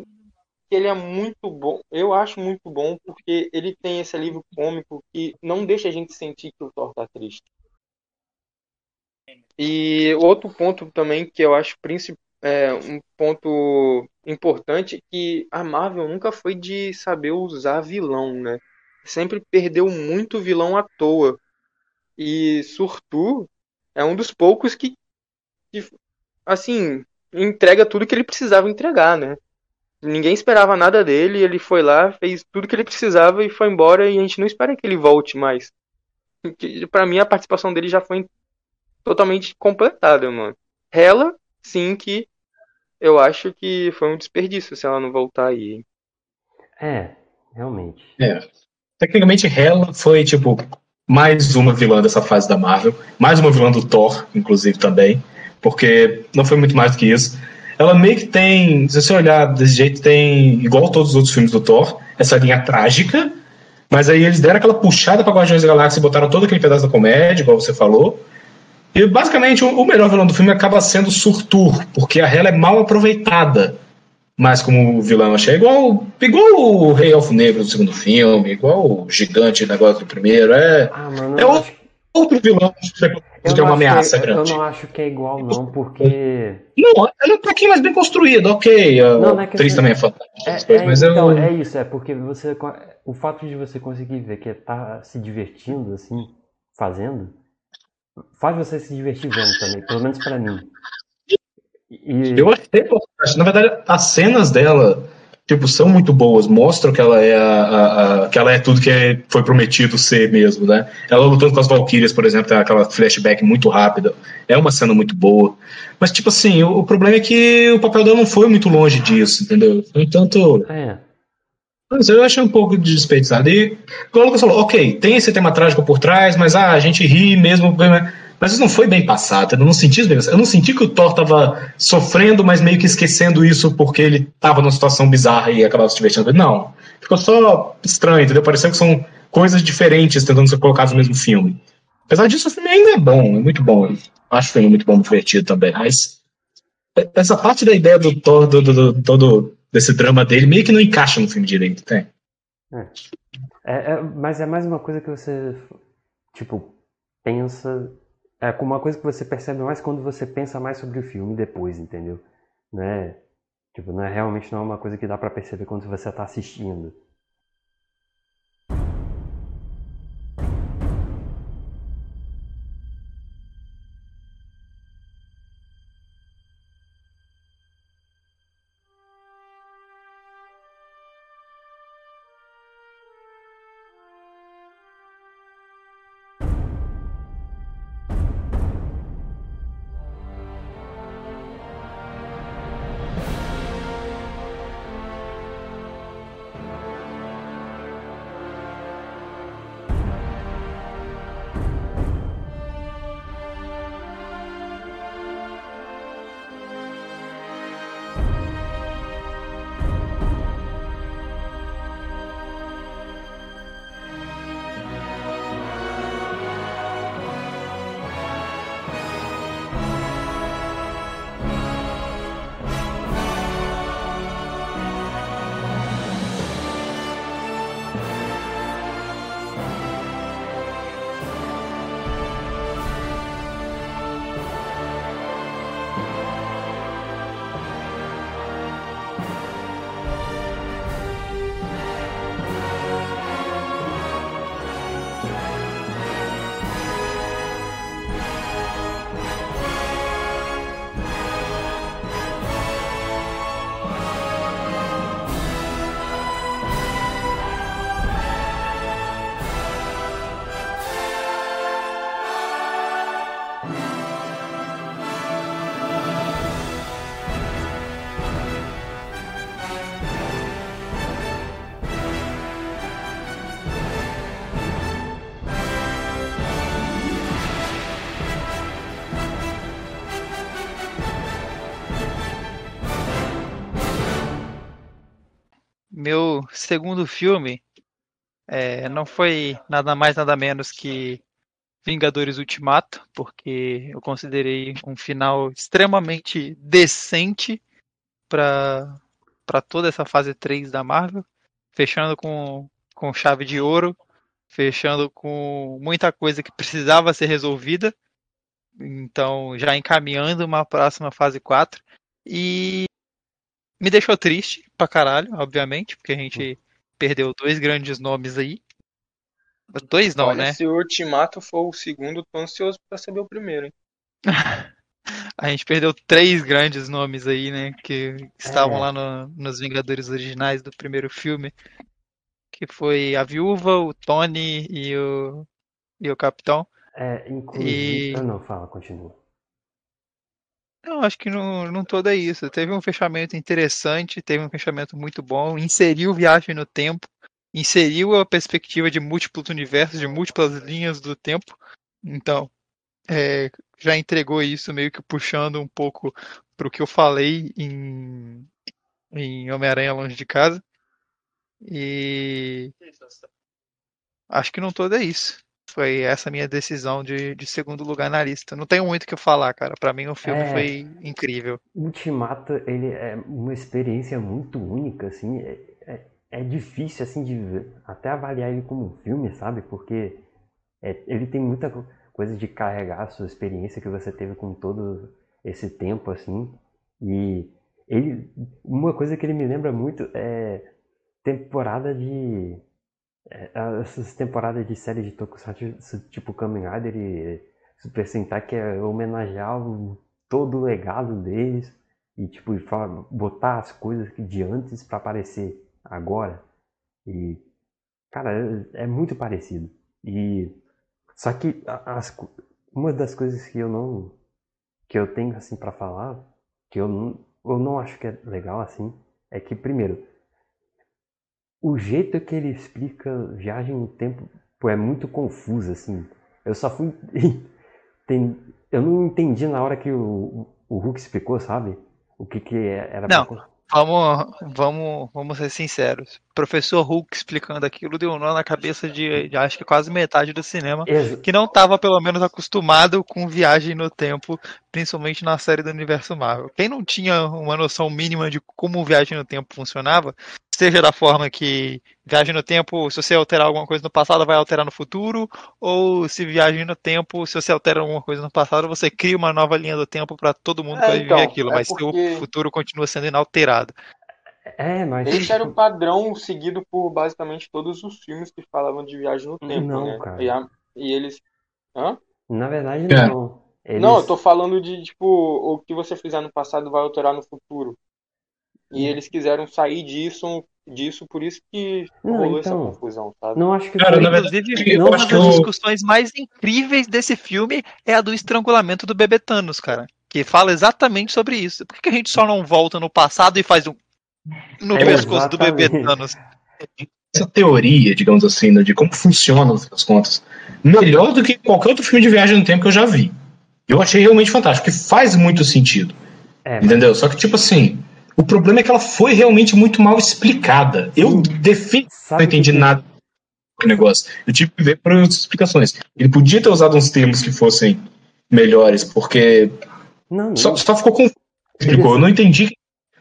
que ele é muito bom. Eu acho muito bom porque ele tem esse alívio cômico que não deixa a gente sentir que o Thor tá triste. E outro ponto também que eu acho é, um ponto importante é que a Marvel nunca foi de saber usar vilão, né? Sempre perdeu muito vilão à toa. E Surtur é um dos poucos que, que, assim, entrega tudo que ele precisava entregar, né? Ninguém esperava nada dele, ele foi lá, fez tudo que ele precisava e foi embora e a gente não espera que ele volte mais. Para mim a participação dele já foi totalmente completada, mano. Ela, sim que eu acho que foi um desperdício se ela não voltar aí. É, realmente. É. Tecnicamente, Hela foi, tipo, mais uma vilã dessa fase da Marvel, mais uma vilã do Thor, inclusive também, porque não foi muito mais do que isso. Ela meio que tem, se você olhar desse jeito, tem, igual todos os outros filmes do Thor, essa linha trágica, mas aí eles deram aquela puxada para Guardiões da Galáxia e botaram todo aquele pedaço da comédia, igual você falou. E basicamente o melhor vilão do filme acaba sendo Surtur, porque a Hela é mal aproveitada mais como vilão. Achei igual, igual o Rei Elfo Negro do segundo filme, igual o Gigante negócio do primeiro. É, ah, mano, é outro, outro vilão que é uma ameaça que, grande. Eu não acho que é igual, não, porque. Não, ele é um pouquinho mais bem construído, ok. Não, não é também é fantástico. É, é, mas então, eu... é isso, é porque você. O fato de você conseguir ver que tá se divertindo, assim, fazendo, faz você se divertir vendo também, pelo menos para mim. E... Eu achei Na verdade, as cenas dela tipo, são muito boas, mostram que ela é a, a, a, que ela é tudo que é, foi prometido ser mesmo, né? Ela lutando com as Valkyrias, por exemplo, tem aquela flashback muito rápida, é uma cena muito boa. Mas, tipo assim, o, o problema é que o papel dela não foi muito longe disso, entendeu? No entanto. É. Mas eu achei um pouco desperdiçado. E, o Lucas falou, ok, tem esse tema trágico por trás, mas ah, a gente ri mesmo. Mas isso não foi bem passado. Eu não senti bem Eu não senti que o Thor estava sofrendo, mas meio que esquecendo isso porque ele estava numa situação bizarra e acabava se divertindo. Não. Ficou só estranho, entendeu? Pareceu que são coisas diferentes tentando ser colocadas no mesmo filme. Apesar disso, o filme ainda é bom, é muito bom. Eu acho o filme muito bom, divertido também. Mas essa parte da ideia do Thor, do, do, do, todo desse drama dele, meio que não encaixa no filme direito, tem? É. É, é, mas é mais uma coisa que você, tipo, pensa é uma coisa que você percebe mais quando você pensa mais sobre o filme depois, entendeu? Não é, tipo, não é realmente não é uma coisa que dá para perceber quando você está assistindo. Segundo filme é, não foi nada mais nada menos que Vingadores Ultimato, porque eu considerei um final extremamente decente para toda essa fase 3 da Marvel, fechando com, com chave de ouro, fechando com muita coisa que precisava ser resolvida. Então, já encaminhando uma próxima fase 4. E me deixou triste pra caralho, obviamente, porque a gente perdeu dois grandes nomes aí. Dois não, Olha, né? Se o Ultimato for o segundo, tô ansioso pra saber o primeiro, hein? <laughs> A gente perdeu três grandes nomes aí, né? Que estavam É. lá no- nos Vingadores originais do primeiro filme. Que foi a Viúva, o Tony e o, e o Capitão. É, inclusive. E- Ah, não, fala, continua. Eu acho que não, não todo é isso. Teve um fechamento interessante, teve um fechamento muito bom, inseriu viagem no tempo, inseriu a perspectiva de múltiplos universos, de múltiplas linhas do tempo. Então, é, já entregou isso meio que puxando um pouco para o que eu falei em, em Homem-Aranha Longe de Casa. E acho que não todo é isso. Foi essa minha decisão de, de segundo lugar na lista. Não tenho muito o que falar, cara. Pra mim o filme É. foi incrível. Ultimato, ele é uma experiência muito única, assim, é, é, é difícil, assim, de até avaliar ele como um filme, sabe? Porque é, ele tem muita co- coisa de carregar a sua experiência que você teve com todo esse tempo, assim, e ele, uma coisa que ele me lembra muito é temporada de, essas temporadas de série de Tokusatsu, tipo Kamen Rider e Super Sentai, que é homenagear todo o legado deles e tipo botar as coisas de antes para aparecer agora. E cara é, é muito parecido. E só que as uma das coisas que eu não que eu tenho assim para falar que eu eu não acho que é legal assim é que primeiro o jeito que ele explica viagem no tempo pô, é muito confuso assim eu só fui <laughs> eu não entendi na hora que o, o Hulk explicou, sabe? O que que era Não. pra... Vamos, vamos, vamos ser sinceros. Professor Hulk explicando aquilo deu um nó na cabeça de, de acho que quase metade do cinema. Ex- Que não estava pelo menos acostumado com viagem no tempo, principalmente na série do universo Marvel. Quem não tinha uma noção mínima de como viagem no tempo funcionava, seja da forma que viagem no tempo, se você alterar alguma coisa no passado, vai alterar no futuro, ou se viagem no tempo, se você altera alguma coisa no passado, você cria uma nova linha do tempo para todo mundo É, que vai então, viver aquilo, é mas porque- o futuro continua sendo inalterado. É, mas Esse era o padrão seguido por basicamente todos os filmes que falavam de viagem no tempo, Não, né? cara. E, a- e eles. Hã? na verdade É. não. Eles... Não, eu tô falando de, tipo, o que você fizer no passado vai alterar no futuro. E eles quiseram sair disso, disso por isso que Não, rolou então. essa confusão, sabe? Não acho que Cara, foi... na verdade, Inclusive, eu uma das discussões mais incríveis desse filme é a do estrangulamento do bebê Thanos, cara. Que fala exatamente sobre isso. Por que que a gente só não volta no passado e faz um no É, pescoço do bebê. Thanos? essa teoria, digamos assim, né, de como funciona, no fim das contas, melhor do que qualquer outro filme de viagem no tempo que eu já vi. Eu achei realmente fantástico, que faz muito sentido. É, mas... Entendeu? Só que, tipo assim, o problema é que ela foi realmente muito mal explicada. Eu definitivamente não entendi que- nada do negócio. Eu tive que ver por outras explicações. Ele podia ter usado uns termos que fossem melhores, porque Não, não. só, só ficou confuso. Explicou. Eu não entendi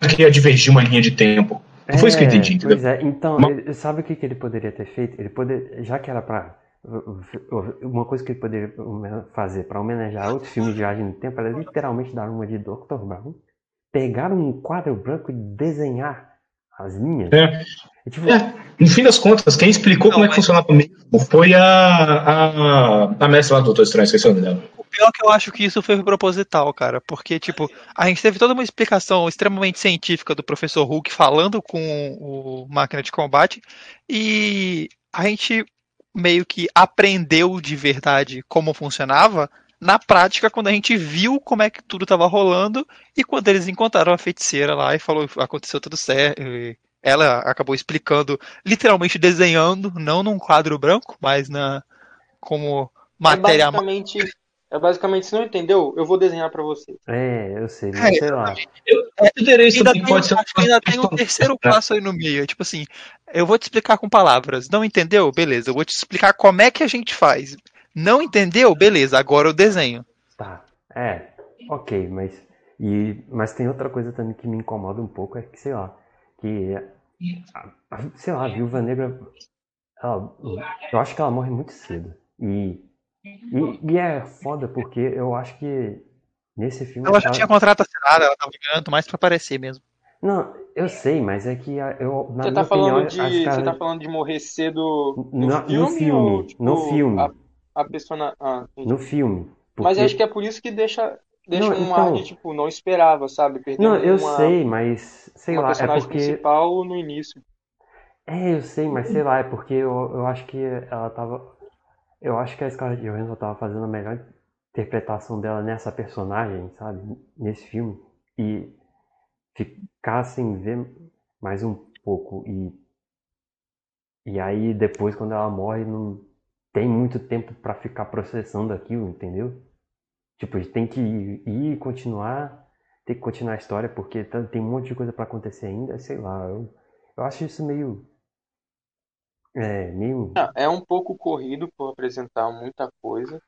que ia divergir uma linha de tempo. Não foi isso que eu entendi, entendeu? Pois é, então, Mas- ele- sabe o que, que ele poderia ter feito? Ele poder, já que era pra. Uma coisa que ele poderia fazer pra homenagear outros filmes de viagem no tempo era literalmente dar uma de Dr. Brown, pegar um quadro branco e desenhar as linhas. É. E, tipo, É, no fim das contas, quem explicou Não, como é que mas- funcionava mesmo foi a, a, a mestra lá do Doutor Estranho, esqueci o nome dela. O pior é que eu acho que isso foi proposital, cara. Porque, tipo, a gente teve toda uma explicação extremamente científica do professor Hulk falando com o máquina de combate. E a gente meio que aprendeu de verdade como funcionava na prática quando a gente viu como é que tudo estava rolando e quando eles encontraram a feiticeira lá e falou aconteceu tudo certo. Ela acabou explicando, literalmente desenhando, não num quadro branco, mas na como É matéria basicamente, É basicamente, se não entendeu, eu vou desenhar pra você. É, eu sei, mas sei lá. Eu isso Ainda tem, pode ser ainda tem um terceiro passo aí no meio. é Tipo assim, eu vou te explicar com palavras. Não entendeu? Beleza, eu vou te explicar como é que a gente faz. Não entendeu? Beleza, agora eu desenho. Tá. É, ok, mas. E, mas tem outra coisa também que me incomoda um pouco, é que, sei lá, que. a- Sei lá, a Viúva Negra. ela- eu acho que ela morre muito cedo. E, e, e é foda porque eu acho que nesse filme. Ela já ela- tinha contrato assinado, ela tava ganhando mais pra aparecer mesmo. Não, eu sei, mas é que eu, na Você tá falando opinião, de. as Você tá falando de morrer cedo no, No- no filme, filme, ou, tipo, no filme. A, a persona... ah, no filme. Mas porque- acho que é por isso que deixa, deixa Não, um ar então- de, tipo, não esperava, sabe? Perdendo Não, eu uma, sei, mas sei lá, é porque. principal no início. É, eu sei, mas sei lá, é porque eu, eu acho que ela tava. Eu acho que a Scarlett Johansson tava fazendo a melhor interpretação dela nessa personagem, sabe? Nesse filme. E ficar sem ver mais um pouco. E, e aí depois, quando ela morre, não tem muito tempo pra ficar processando aquilo, entendeu? Tipo, a gente tem que ir e continuar, tem que continuar a história, porque tá- tem um monte de coisa pra acontecer ainda, sei lá. Eu, eu acho isso meio. É, meio. É um pouco corrido por apresentar muita coisa,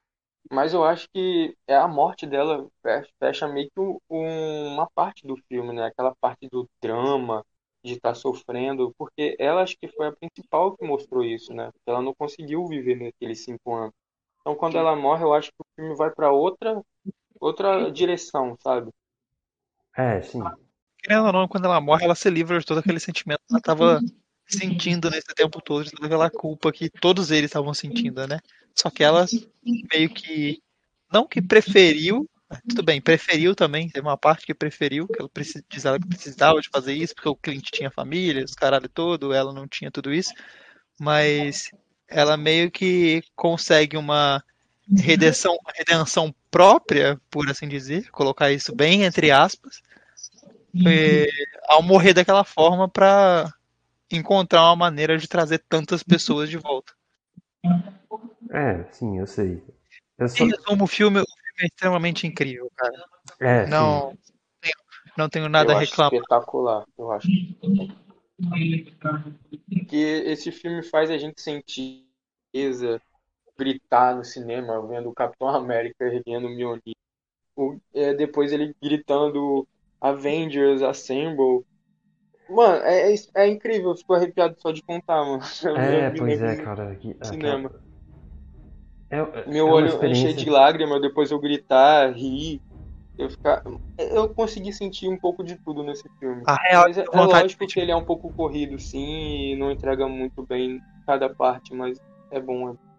mas eu acho que é a morte dela fe- fecha meio que um- uma parte do filme, né? Aquela parte do drama, de estar sofrendo, porque ela acho que foi a principal que mostrou isso, né? Porque ela não conseguiu viver naqueles cinco anos. Então, quando ela morre, eu acho que o filme vai para outra outra direção, sabe? É, sim. Querendo ou não, quando ela morre, ela se livra de todo aquele sentimento que ela tava sentindo nesse tempo todo, de toda aquela culpa que todos eles estavam sentindo, né? Só que ela meio que. Não que preferiu. Tudo bem, preferiu também. Teve uma parte que preferiu, que ela precis- diz ela que precisava de fazer isso, porque o cliente tinha família, os caralho todo, ela não tinha tudo isso. Mas ela meio que consegue uma redenção, redenção própria, por assim dizer, colocar isso bem entre aspas, é, ao morrer daquela forma para encontrar uma maneira de trazer tantas pessoas de volta. É, sim, eu sei. Eu só. Em resumo, o filme, o filme é extremamente incrível, cara. É. Não tenho, não tenho nada eu a acho reclamar. espetacular, eu acho. Que esse filme faz a gente sentir gritar no cinema, vendo o Capitão América erguendo o Mjolnir. O- é, depois ele gritando Avengers Assemble. Mano, é, é, é incrível, eu fico arrepiado só de contar, mano. <laughs> É, Eu pois é, cara. que- cinema. É, é Meu uma olho experiência- encher de lágrimas, depois eu gritar, rir. Eu ficar. Eu consegui sentir um pouco de tudo nesse filme. A real Mas é, é vontade lógico que ele é um pouco corrido, sim, e não entrega muito bem cada parte, mas é bom. É... Já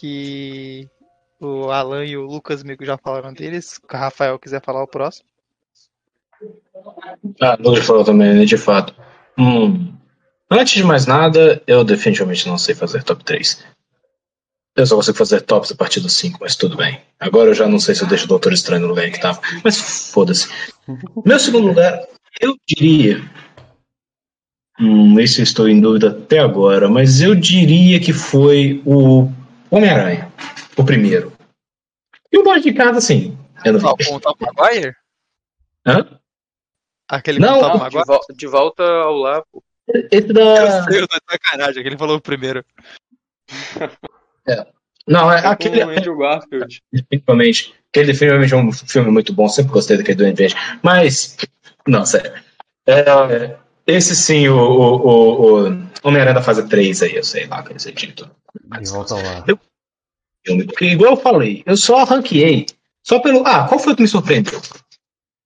que o Alan e o Lucas Mico já falaram deles, o Rafael quiser falar o próximo. Ah, o Lucas falou também, né, de fato. Hum. Antes de mais nada, eu definitivamente não sei fazer top 3. Eu só consigo fazer tops a partir do 5, mas tudo bem. Agora eu já não sei se eu deixo o Doutor Estranho no lugar que tava. Mas foda-se. Meu segundo lugar, eu diria. Hum, isso eu estou em dúvida até agora, mas eu diria que foi o Homem-Aranha. O primeiro. E o Boy de casa, sim. Eu não vi. Qual, com o Tom Maguire? Hã? Aquele Não, com o Tom Não, de, Maguire? vol- de volta ao lá, pô. Esse da. Eu sei, eu tô de sacanagem, que ele falou primeiro. É. Não, é Com aquele. o Andrew Garfield. Definitivamente. Aquele definitivamente é um filme muito bom, sempre gostei daquele do Verde. Mas. Não, sério. É, esse sim, o, o, o, o Homem-Aranha da fase 3 aí, eu sei lá, que esse título. De volta lá. igual eu falei, eu só ranqueei só pelo. Ah, qual foi o que me surpreendeu?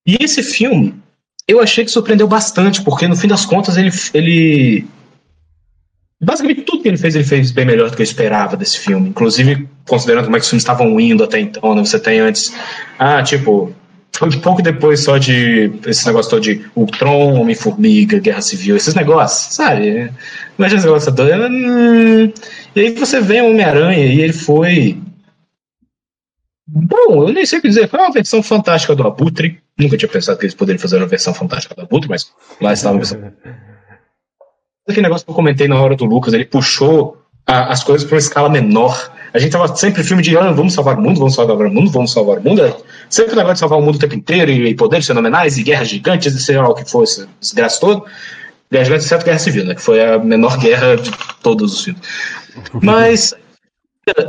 E esse filme, eu achei que surpreendeu bastante, porque no fim das contas ele. ele basicamente tudo que ele fez, ele fez bem melhor do que eu esperava desse filme. Inclusive, considerando como é que os filmes estavam indo até então, né? Você tem antes. Ah, tipo. Foi pouco depois só de esse negócio todo de Ultron, Homem-Formiga, Guerra Civil, esses negócios, sabe? Imagina esse negócio todo. Hum, e aí você vê o Homem-Aranha e ele foi. Bom, eu nem sei o que dizer. Foi uma versão fantástica do Abutre. Nunca tinha pensado que eles poderiam fazer uma versão fantástica do Abutre, mas lá estava a versão. <laughs> Aquele negócio que eu comentei na hora do Lucas, ele puxou a- as coisas para uma escala menor. A gente tava sempre filme de ah, vamos salvar o mundo, vamos salvar o mundo, vamos salvar o mundo. É Sempre o negócio de salvar o mundo o tempo inteiro, e, e poderes fenomenais, e guerras gigantes, e sei lá o que fosse, esse graça todo. Guerra gigante, exceto Guerra Civil, né? Que foi a menor guerra de todos os filmes. <laughs> Mas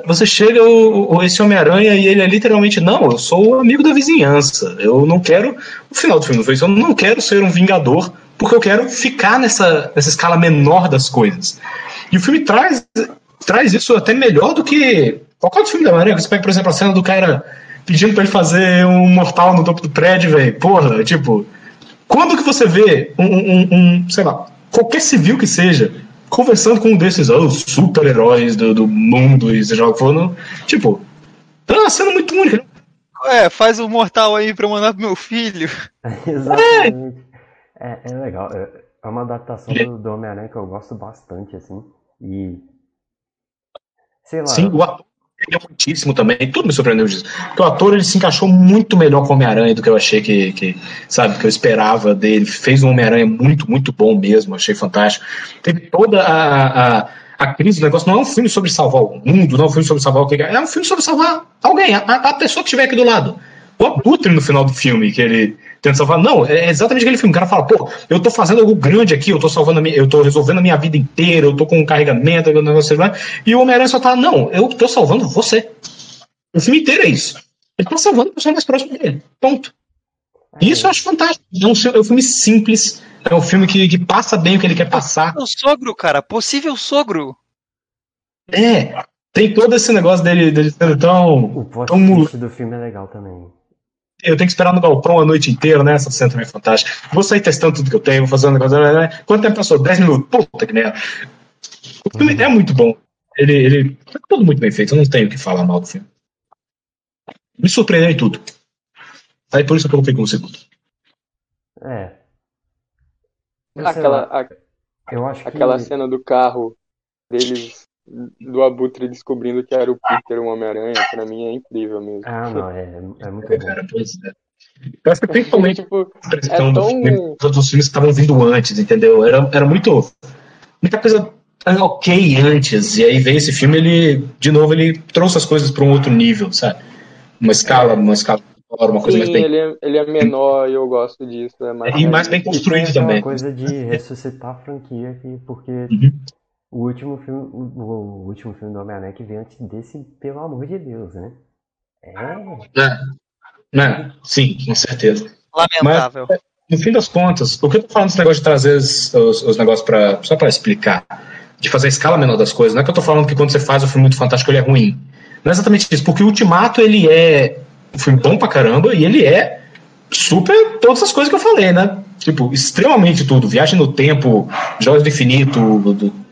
você chega o, o- esse Homem-Aranha e ele é literalmente, não, eu sou o amigo da vizinhança. Eu não quero. O final do filme foi isso, eu não quero ser um vingador, porque eu quero ficar nessa, nessa escala menor das coisas. E o filme traz, traz isso até melhor do que qualquer outro filme da Homem-Aranha. Você pega, por exemplo, a cena do cara pedindo pra ele fazer um mortal no topo do prédio, velho. Porra, tipo. Quando que você vê um, um- um, sei lá, qualquer civil que seja, conversando com um desses oh, super-heróis do, do mundo e seja lá o que for, não, tipo, é uma cena muito única. né? É, faz um mortal aí pra eu mandar pro meu filho. <laughs> Exatamente. É, é legal. É é uma adaptação do, do Homem-Aranha que eu gosto bastante, assim. E. Sei lá. Sim, o ator é muitíssimo também, tudo me surpreendeu disso. Porque o ator ele se encaixou muito melhor com o Homem-Aranha do que eu achei que, que, sabe, que eu esperava dele. Fez um Homem-Aranha muito, muito bom mesmo, achei fantástico. Teve toda a, a, a crise do negócio. Não é um filme sobre salvar o mundo, não é um filme sobre salvar o que. É um filme sobre salvar alguém, a, a pessoa que estiver aqui do lado. O Abutre no final do filme, que ele tenta salvar. Não, é exatamente aquele filme. O cara fala, pô, eu tô fazendo algo grande aqui, eu tô salvando a minha, eu tô resolvendo a minha vida inteira, eu tô com um carregamento, um negócio lá. E o Homem-Aranha só tá, não, eu tô salvando você. O filme inteiro é isso. Ele tá salvando a pessoa mais próxima dele. Ponto. E isso eu acho fantástico. É um, é um filme simples, é um filme que, que passa bem o que ele quer passar. O sogro, cara, possível sogro. É, tem todo esse negócio dele, dele sendo tão. O plot twist do filme é legal também. Eu tenho que esperar no galpão a noite inteira, né? Essa cena também é fantástica. Vou sair testando tudo que eu tenho, vou fazer um negócio. né, né. Quanto tempo passou? 10 minutos. Puta que merda. O filme é muito bom. Ele, ele. Tá tudo muito bem feito, eu não tenho o que falar mal do filme. Me surpreendeu em tudo. Aí por isso eu coloquei como segundo. É. Aquela, a- eu acho que. aquela cena do carro deles, do Abutre descobrindo que era o Peter, o Homem-Aranha, pra mim é incrível mesmo. Ah, não, é, é muito É, bom. cara, pois é. Eu acho que principalmente tipo, É tão- os outros filmes que estavam vindo antes, entendeu? Era, era muito. Muita coisa ok antes. E aí veio esse filme, ele, de novo, ele trouxe as coisas para um outro nível, sabe? Uma escala, uma escala menor, uma coisa sim, mais bem. ele é, ele é menor e eu gosto disso. É mais E mais bem construído também. coisa de <laughs> ressuscitar a franquia, que, porque Uhum. O último filme, o, o último filme do Homem-Aranha que veio antes desse, pelo amor de Deus, né? É. É, né? Sim, com certeza. Lamentável. No fim das contas, o que eu tô falando desse negócio de trazer os, os, os negócios para só para explicar, de fazer a escala menor das coisas, não é que eu tô falando que quando você faz o filme muito fantástico ele é ruim. Não é exatamente isso, porque o Ultimato ele é um filme bom pra caramba e ele é super todas as coisas que eu falei, né? Tipo, extremamente tudo. Viagem no tempo, Jogos do Infinito, do, do-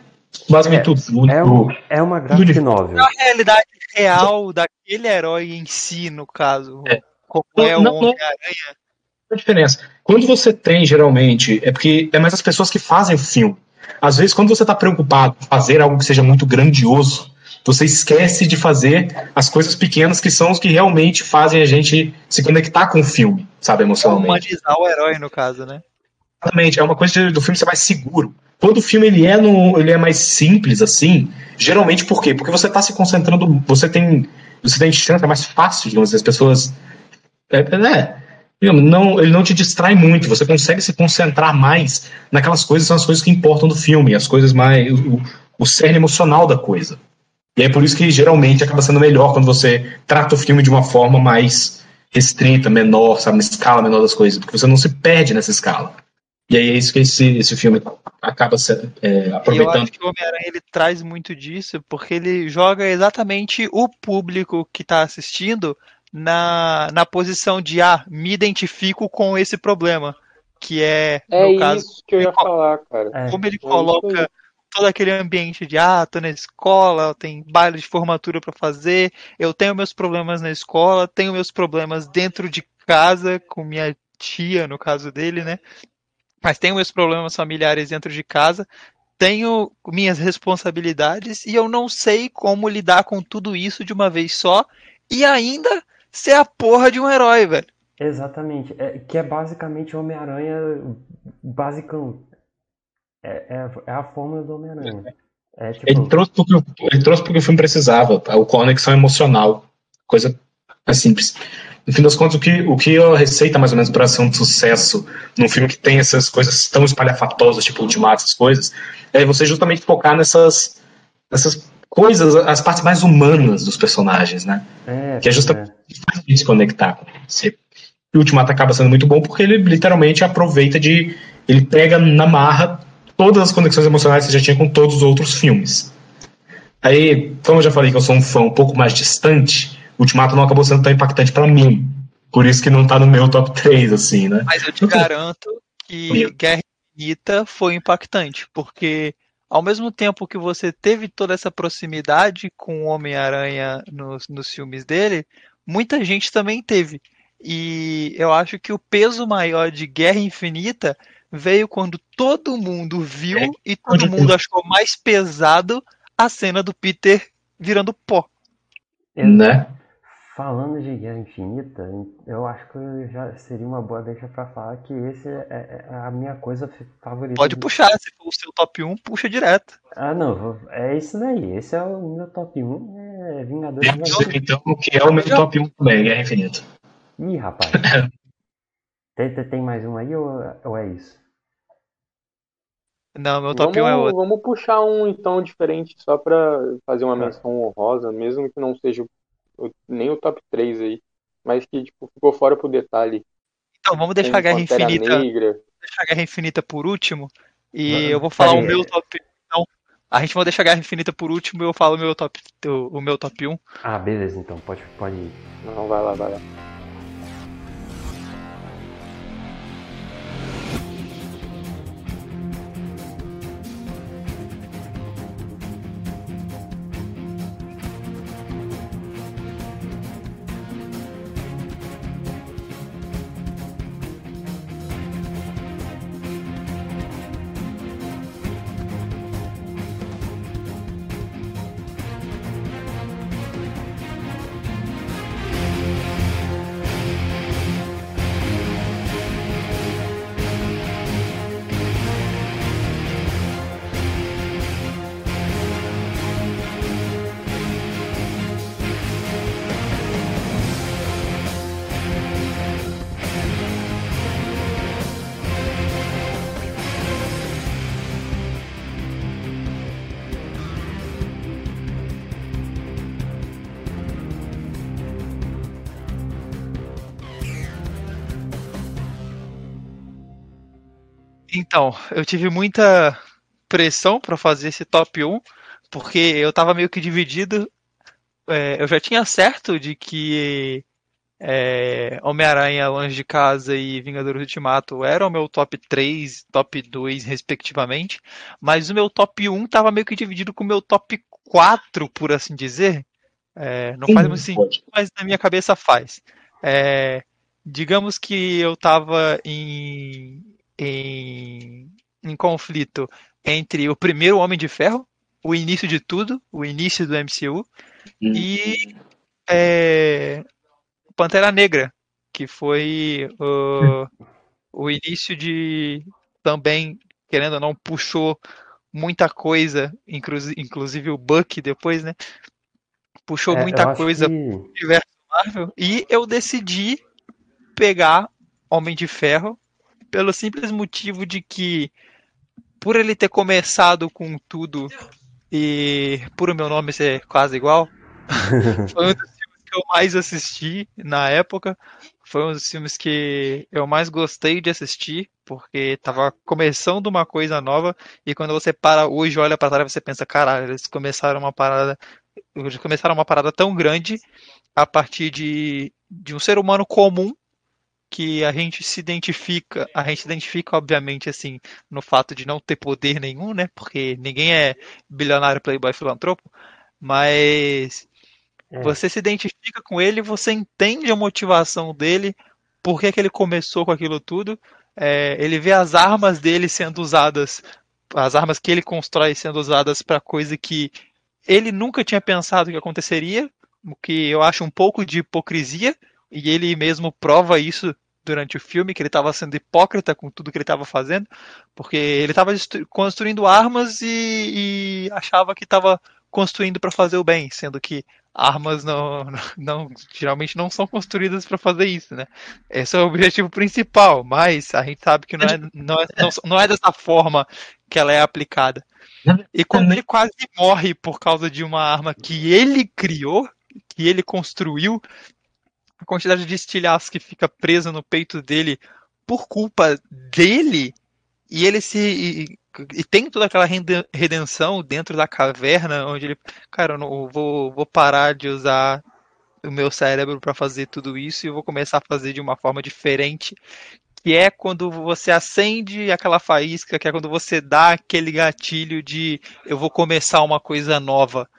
basicamente tudo. É, um, é uma graphic novel. a realidade real daquele herói em si, no caso. É. Como Não, é o. Homem-Aranha. a diferença. Quando você tem, geralmente, é porque é mais as pessoas que fazem o filme. Às vezes, quando você está preocupado em fazer algo que seja muito grandioso, você esquece de fazer as coisas pequenas que são os que realmente fazem a gente se conectar com o filme, sabe, emocionalmente. Humanizar o herói, no caso, né? Exatamente, é uma coisa do filme ser mais seguro. Quando o filme ele é, no, ele é mais simples assim, geralmente por quê? Porque você está se concentrando, você tem, você tem chance, é mais fácil, digamos, as pessoas. É, é, não, ele não te distrai muito, você consegue se concentrar mais naquelas coisas, são as coisas que importam do filme, as coisas mais. o, o cerne emocional da coisa. E é por isso que geralmente acaba sendo melhor quando você trata o filme de uma forma mais restrita, menor, sabe, na escala menor das coisas, porque você não se perde nessa escala. E aí é isso que esse, esse filme acaba se, é, aproveitando. Eu acho que o Homem-Aranha ele traz muito disso, porque ele joga exatamente o público que está assistindo na, na posição de ah, me identifico com esse problema. Que é, é no caso. isso que eu ia falar, cara. Como ele é coloca todo aquele ambiente de ah, tô na escola, tem baile de formatura para fazer, eu tenho meus problemas na escola, tenho meus problemas dentro de casa com minha tia, no caso dele, né? Mas tenho meus problemas familiares dentro de casa, tenho minhas responsabilidades e eu não sei como lidar com tudo isso de uma vez só e ainda ser a porra de um herói, velho. Exatamente, é, que é basicamente Homem-Aranha basicão. É, é, é a fórmula do Homem-Aranha. É, tipo... ele, trouxe porque, ele trouxe porque o filme precisava, a conexão emocional, coisa mais simples. No fim das contas, o que, o que a receita mais ou menos para ser um sucesso num filme que tem essas coisas tão espalhafatosas, tipo Ultimato, essas coisas, é você justamente focar nessas, nessas coisas, as partes mais humanas dos personagens, né? É, que é justamente é. se conectar com você. E o Ultimato acaba sendo muito bom porque ele literalmente aproveita de. Ele pega na marra todas as conexões emocionais que você já tinha com todos os outros filmes. Aí, como eu já falei que eu sou um fã um pouco mais distante, Ultimato não acabou sendo tão impactante para mim. Por isso que não tá no meu top 3, assim, né? Mas eu te garanto que Guerra Infinita foi impactante, porque ao mesmo tempo que você teve toda essa proximidade com o Homem-Aranha nos, nos filmes dele, muita gente também teve. E eu acho que o peso maior de Guerra Infinita veio quando todo mundo viu é, e todo mundo achou mais pesado a cena do Peter virando pó. Né? Falando de Guerra Infinita, eu acho que já seria uma boa deixa para falar que esse é, é, é, a minha coisa favorita. Pode puxar, se for o seu top 1, puxa direto. Ah, não, é isso daí. Esse é o meu top 1, é Vingadores. Dizer, então, o que é o meu top 1 também, Guerra Infinita. Ih, rapaz. <laughs> tem, tem mais um aí ou, ou é isso? Não, meu top vamos, 1 é outro. Vamos puxar um então diferente só pra fazer uma tá. menção honrosa, mesmo que não seja o, nem o top 3 aí, mas que tipo, ficou fora pro detalhe. Então, vamos deixar a Guerra Infinita. Negra. Deixar a Guerra Infinita por último. E eu vou falar o meu top. Não, a gente vai deixar a Guerra Infinita por último e eu falo o meu top, o, o meu top 1. Ah, beleza, então, pode, pode ir. Não, vai lá, vai lá. Então, eu tive muita pressão para fazer esse top 1, porque eu tava meio que dividido. É, eu já tinha certo de que é, Homem-Aranha, Longe de Casa e Vingadores Ultimato eram o meu top 3, top 2, respectivamente, mas o meu top 1 tava meio que dividido com o meu top 4, por assim dizer. É, não Sim, faz muito sentido, mas na minha cabeça faz. É, digamos que eu tava em em, em conflito entre o primeiro Homem de Ferro, o início de tudo, o início do MCU, hum. e é, Pantera Negra, que foi uh, o início de também, querendo ou não, puxou muita coisa, inclusive o Buck depois, né? Puxou é, muita coisa que... pro universo Marvel, e eu decidi pegar Homem de Ferro, pelo simples motivo de que, por ele ter começado com tudo e por o meu nome ser quase igual, <laughs> foi um dos filmes que eu mais assisti na época. Foi um dos filmes que eu mais gostei de assistir, porque tava começando uma coisa nova, e quando você para hoje, olha para trás, você pensa, caralho, eles começaram uma parada. Eles começaram uma parada tão grande a partir de, de um ser humano comum que a gente se identifica, a gente identifica, obviamente, assim, no fato de não ter poder nenhum, né? Porque ninguém é bilionário, playboy, filantropo, mas é. você se identifica com ele, você entende a motivação dele, por que, que ele começou com aquilo tudo, é, ele vê as armas dele sendo usadas, as armas que ele constrói sendo usadas para coisa que ele nunca tinha pensado que aconteceria, o que eu acho um pouco de hipocrisia, e ele mesmo prova isso durante o filme, que ele estava sendo hipócrita com tudo que ele estava fazendo, porque ele estava construindo armas e, e achava que estava construindo para fazer o bem, sendo que armas não, <laughs> não geralmente não são construídas para fazer isso, né? Esse é o objetivo principal, mas a gente sabe que não é, não é, não, não é dessa forma que ela é aplicada. E quando ele quase morre por causa de uma arma que ele criou, que ele construiu, a quantidade de estilhaços que fica presa no peito dele por culpa dele, e ele se. E, e tem toda aquela redenção dentro da caverna, onde ele. Cara, eu não, vou, vou parar de usar o meu cérebro para fazer tudo isso e eu vou começar a fazer de uma forma diferente. Que é quando você acende aquela faísca, que é quando você dá aquele gatilho de eu vou começar uma coisa nova.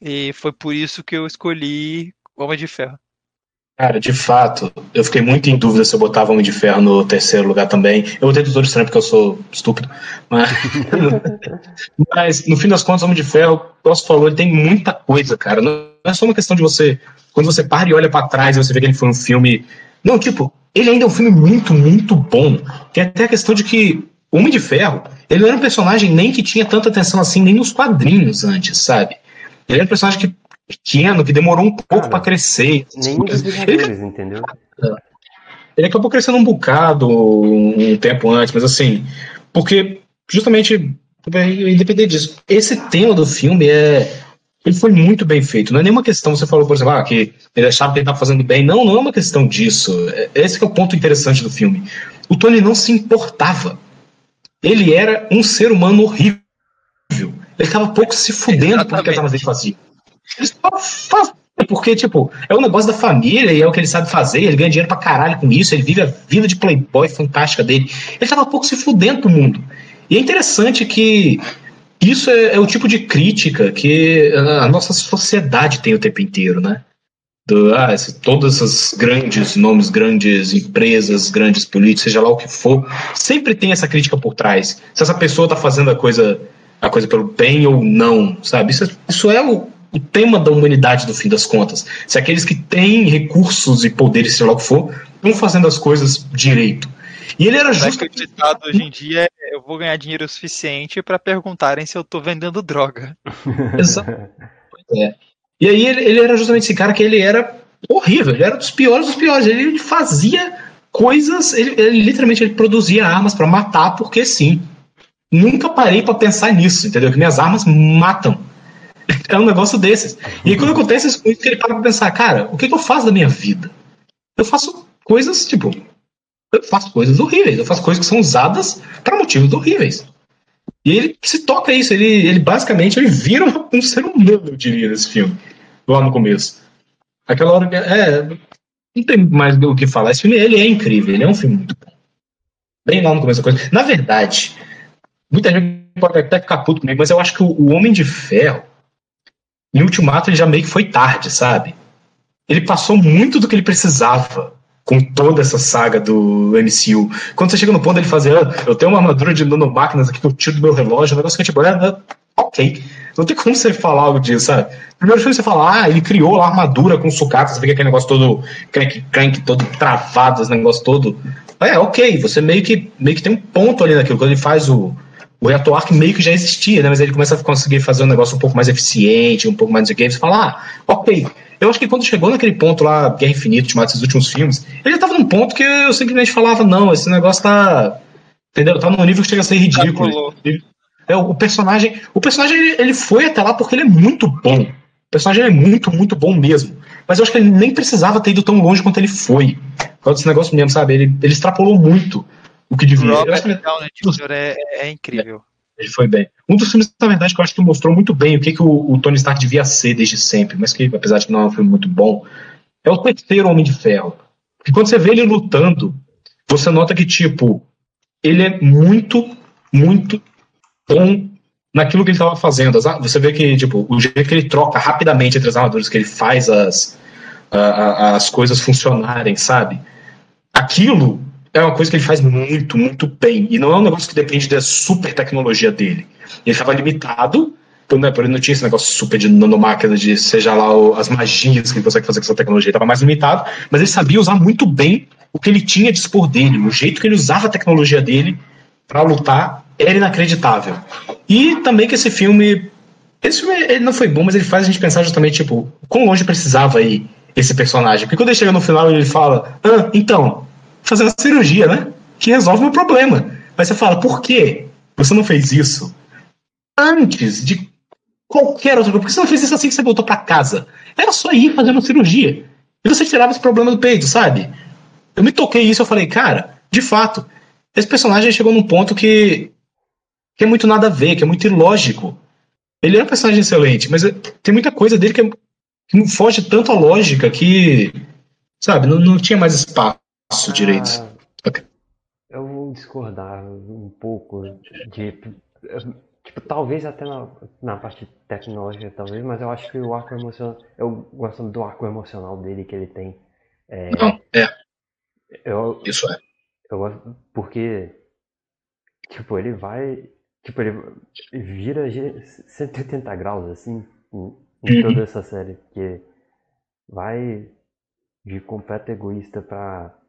E foi por isso que eu escolhi Homem de Ferro. Cara, de fato, eu fiquei muito em dúvida se eu botava Homem de Ferro no terceiro lugar também. Eu botei Doutor Estranho porque eu sou estúpido. Mas, <laughs> mas no fim das contas, Homem de Ferro, o Posso falou, ele tem muita coisa, cara. Não é só uma questão de você. Quando você para e olha para trás e você vê que ele foi um filme. Não, tipo, ele ainda é um filme muito, muito bom. Tem até a questão de que o Homem de Ferro, ele não era um personagem nem que tinha tanta atenção assim, nem nos quadrinhos antes, sabe? Ele era um personagem que pequeno, que demorou um pouco para crescer. Nem dos ele... entendeu? Ele acabou crescendo um bocado um tempo antes, mas assim, porque justamente, independente disso, esse tema do filme é. Ele foi muito bem feito. Não é nenhuma questão, você falou, por exemplo, ah, que ele achava que ele estava fazendo bem. Não, não é uma questão disso. É, esse é o ponto interessante do filme. O Tony não se importava. Ele era um ser humano horrível. Ele estava pouco se fudendo Exatamente. por que as armas dele faziam. Só faz. Porque, tipo, é um negócio da família e é o que ele sabe fazer. Ele ganha dinheiro pra caralho com isso. Ele vive a vida de playboy fantástica dele. Ele tava um pouco se fudendo pro mundo. E é interessante que isso é, é, o tipo de crítica que a nossa sociedade tem o tempo inteiro, né? Do, ah, esse, todas essas grandes nomes, grandes empresas, grandes políticos, seja lá o que for, sempre tem essa crítica por trás. Se essa pessoa tá fazendo a coisa, a coisa pelo bem ou não, sabe? Isso, isso é o, o tema da humanidade, no fim das contas. Se aqueles que têm recursos e poderes, seja lá o que for, estão fazendo as coisas direito. E ele era justo. acreditado hoje em dia é eu vou ganhar dinheiro suficiente para perguntarem se eu tô vendendo droga. <laughs> Exato. É. E aí ele, ele, era justamente esse cara que ele era horrível, ele era dos piores dos piores. Ele fazia coisas, ele, ele literalmente ele produzia armas para matar porque sim. Nunca parei para pensar nisso, entendeu? Que minhas armas matam. <laughs> É um negócio desses. E quando acontece isso, ele para pra pensar, cara, o que, que eu faço da minha vida? Eu faço coisas, tipo, eu faço coisas horríveis, eu faço coisas que são usadas para motivos horríveis. E ele se toca isso, ele, ele basicamente ele vira um ser humano, eu diria, nesse filme, lá no começo. Aquela hora, é, não tem mais o que falar. Esse filme, ele é incrível, ele é um filme muito bom. Bem lá no começo da coisa. Na verdade, muita gente pode até ficar puto comigo, mas eu acho que o Homem de Ferro, em Ultimato ele já meio que foi tarde, sabe? Ele passou muito do que ele precisava com toda essa saga do MCU. Quando você chega no ponto dele fazer, ah, eu tenho uma armadura de nanomáquinas aqui que eu tiro do meu relógio, um negócio que tipo, é, é, ok. Não tem como você falar algo disso, sabe? Primeiro filme você fala, ah, ele criou a armadura com sucata, você vê aquele negócio todo crank, crank, todo travado, esse negócio todo. É, ok, você meio que, meio que tem um ponto ali naquilo, quando ele faz o, o reator arc meio que já existia, né? Mas ele começa a conseguir fazer um negócio um pouco mais eficiente, um pouco mais de game. Você fala, ah, ok, Eu acho que quando chegou naquele ponto lá, Guerra Infinita, Ultimato, esses últimos filmes, ele já tava num ponto que eu simplesmente falava, não, esse negócio tá. Entendeu? Tá num nível que chega a ser ridículo. É, o personagem. O personagem ele, ele foi até lá porque ele é muito bom. O personagem é muito, muito bom mesmo. Mas eu acho que ele nem precisava ter ido tão longe quanto ele foi. Por causa desse negócio mesmo, sabe? Ele, ele extrapolou muito o que devia. Robert Downey Jr. É, é incrível. Ele foi bem. Um dos filmes, na verdade, que eu acho que mostrou muito bem o que, que o, o Tony Stark devia ser desde sempre, mas que, apesar de que não é um filme muito bom, é o terceiro Homem de Ferro. Porque quando você vê ele lutando, você nota que, tipo, ele é muito, muito bom naquilo que ele estava fazendo. Você vê que, tipo, o jeito que ele troca rapidamente entre as armaduras, que ele faz as, as coisas funcionarem, sabe? Aquilo é uma coisa que ele faz muito, muito bem. E não é um negócio que depende da super tecnologia dele. Ele estava limitado, por, né, por ele não tinha esse negócio super de nanomáquina, de seja lá o, as magias que ele consegue fazer com essa tecnologia. Ele estava mais limitado, mas ele sabia usar muito bem o que ele tinha a dispor dele, o jeito que ele usava a tecnologia dele para lutar era inacreditável. E também que esse filme. Esse filme ele não foi bom, mas ele faz a gente pensar justamente, tipo, quão longe precisava ir esse personagem. Porque quando ele chega no final ele fala: Ah, então, fazer uma cirurgia, né? Que resolve o problema. Mas você fala, por quê? Você não fez isso antes de qualquer outra coisa. Por que você não fez isso assim que você voltou para casa? Era só ir fazendo uma cirurgia. E você tirava esse problema do peito, sabe? Eu me toquei isso eu falei, cara, de fato, esse personagem chegou num ponto que, que é muito nada a ver, que é muito ilógico. Ele é um personagem excelente, mas tem muita coisa dele que, é, que foge tanto à lógica que, sabe, não, não tinha mais espaço ah, direito. Okay. Eu vou discordar um pouco de. Tipo, talvez até na, na parte tecnológica, talvez, mas eu acho que o arco emocional. Eu gosto do arco emocional dele que ele tem. É, não, é. Eu, Isso é. Eu gosto porque. Tipo, ele vai. Tipo, ele vira 180 graus, assim, em, em toda essa série. Que vai de completo egoísta pra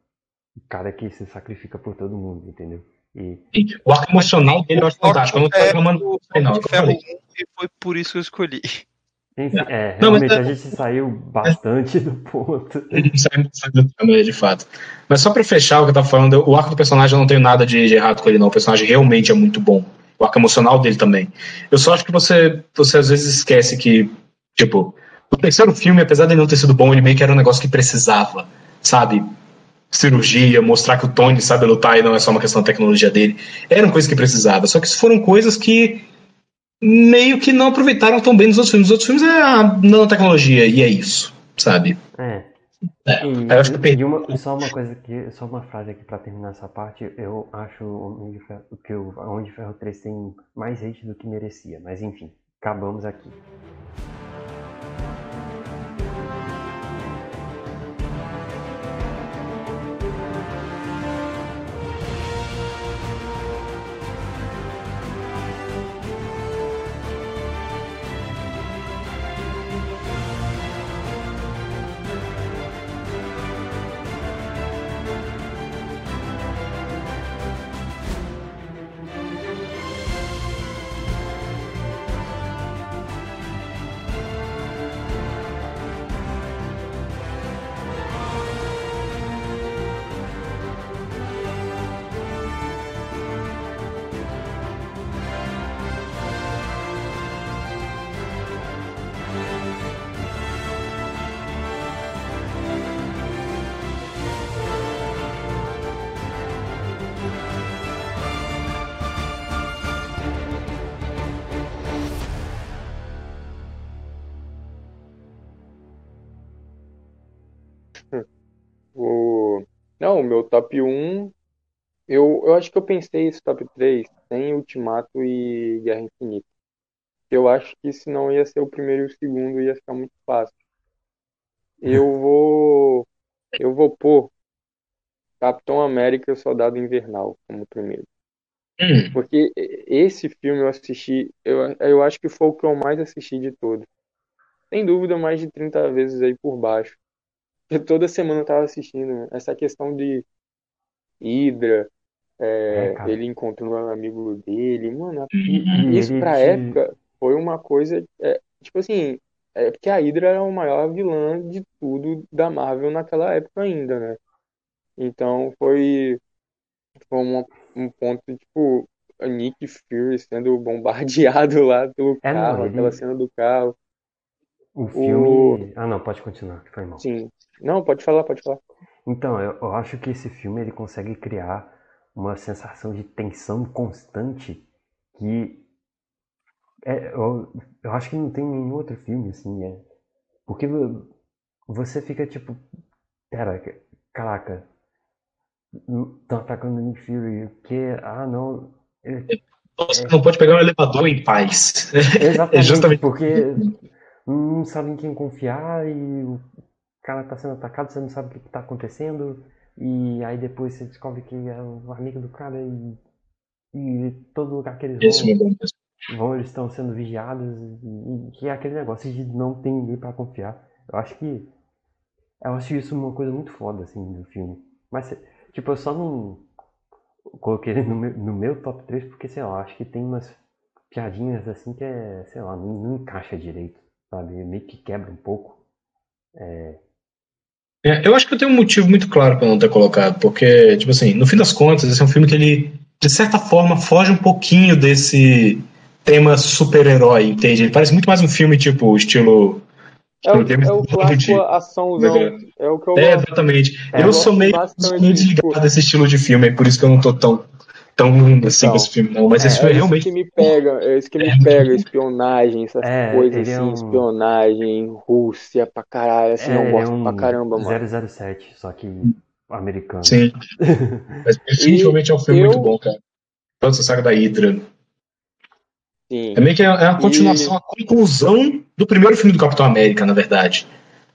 o cara que se sacrifica por todo mundo, entendeu? E... O arco emocional dele eu acho fantástico. Eu não tô reclamando. E foi por isso que eu escolhi. Enfim, é, não, realmente mas... a gente saiu bastante do ponto. <laughs> A gente saiu, saiu do tema, de fato. Mas só pra fechar o que eu tava falando, o arco do personagem eu não tenho nada de, de, errado com ele, não. O personagem realmente é muito bom. O arco emocional dele também. Eu só acho que você, você às vezes esquece que, tipo, o terceiro filme, apesar de não ter sido bom, ele meio que era um negócio que precisava, sabe? Cirurgia, mostrar que o Tony sabe lutar e não é só uma questão da tecnologia dele. Eram coisas que precisava. Só que foram coisas que meio que não aproveitaram tão bem nos outros filmes. Os outros filmes é a nanotecnologia e é isso, sabe? É. é. E, eu acho que e uma, só uma coisa aqui, só uma frase aqui para terminar essa parte, eu acho que o Homem de Ferro 3 tem mais hate do que merecia, mas enfim, acabamos aqui. Não, o meu top 1, eu, eu acho que eu pensei esse top 3 sem Ultimato e Guerra Infinita. Eu acho que se não ia ser o primeiro e o segundo, ia ficar muito fácil. Eu <laughs> vou. Eu vou pôr Capitão América e o Soldado Invernal como primeiro. Hum. Porque esse filme eu assisti, eu, eu acho que foi o que eu mais assisti de todos. Sem dúvida, mais de 30 vezes aí por baixo. Eu toda semana eu tava assistindo essa questão de Hydra, é, é, ele encontrando um amigo dele, mano, uhum. isso pra época foi uma coisa, é, tipo assim, é porque a Hydra era o maior vilã de tudo da Marvel naquela época ainda, né? Então foi, foi um, um ponto, tipo, a Nick Fury sendo bombardeado lá pelo É, não, carro, ele- aquela cena do carro. O filme. Ah, não, pode continuar, que foi mal. Sim. Não, pode falar, pode falar. Então, eu, eu acho que esse filme ele consegue criar uma sensação de tensão constante que é, eu, eu acho que não tem nenhum outro filme assim, é. Porque vo- você fica tipo, pera, caraca, estão atacando o Nick Fury, o que? Ah, não. Você não pode pegar um elevador em paz. <laughs> Exatamente, É justamente- porque não sabe em quem confiar e o cara tá sendo atacado, você não sabe o que, que tá acontecendo, e aí depois você descobre que é um amigo do cara e, e todo lugar que eles vão, vão eles estão sendo vigiados e, e que é aquele negócio de não ter ninguém pra confiar. Eu acho que eu acho isso uma coisa muito foda assim do filme. Mas tipo, eu só não coloquei ele no meu, no meu top 3 porque sei lá, acho que tem umas piadinhas assim que é, sei lá, não, não encaixa direito, sabe? Meio que quebra um pouco. É, eu acho que eu tenho um motivo muito claro para não ter colocado, porque, tipo assim, no fim das contas, esse é um filme que ele, de certa forma, foge um pouquinho desse tema super-herói, entende? Ele parece muito mais um filme, tipo, estilo. É o, é o clássico de- açãozão. É o que eu É, exatamente. É, eu eu sou meio, desligado desse estilo de filme, é por isso que eu não tô tão, tão assim Então, com esse filme, não. Mas é, esse filme É isso realmente. que me pega, é isso que É me muito pega, espionagem, essas É, coisas é assim, um- espionagem, Rússia pra caralho, assim, É, eu gosto é um pra caramba, mano. 007, só que americano. Sim. <laughs> Mas definitivamente é um filme eu- muito bom, cara. Toda essa saga da Hydra. Sim. É meio que é é a continuação, a conclusão do primeiro filme do Capitão América, na verdade.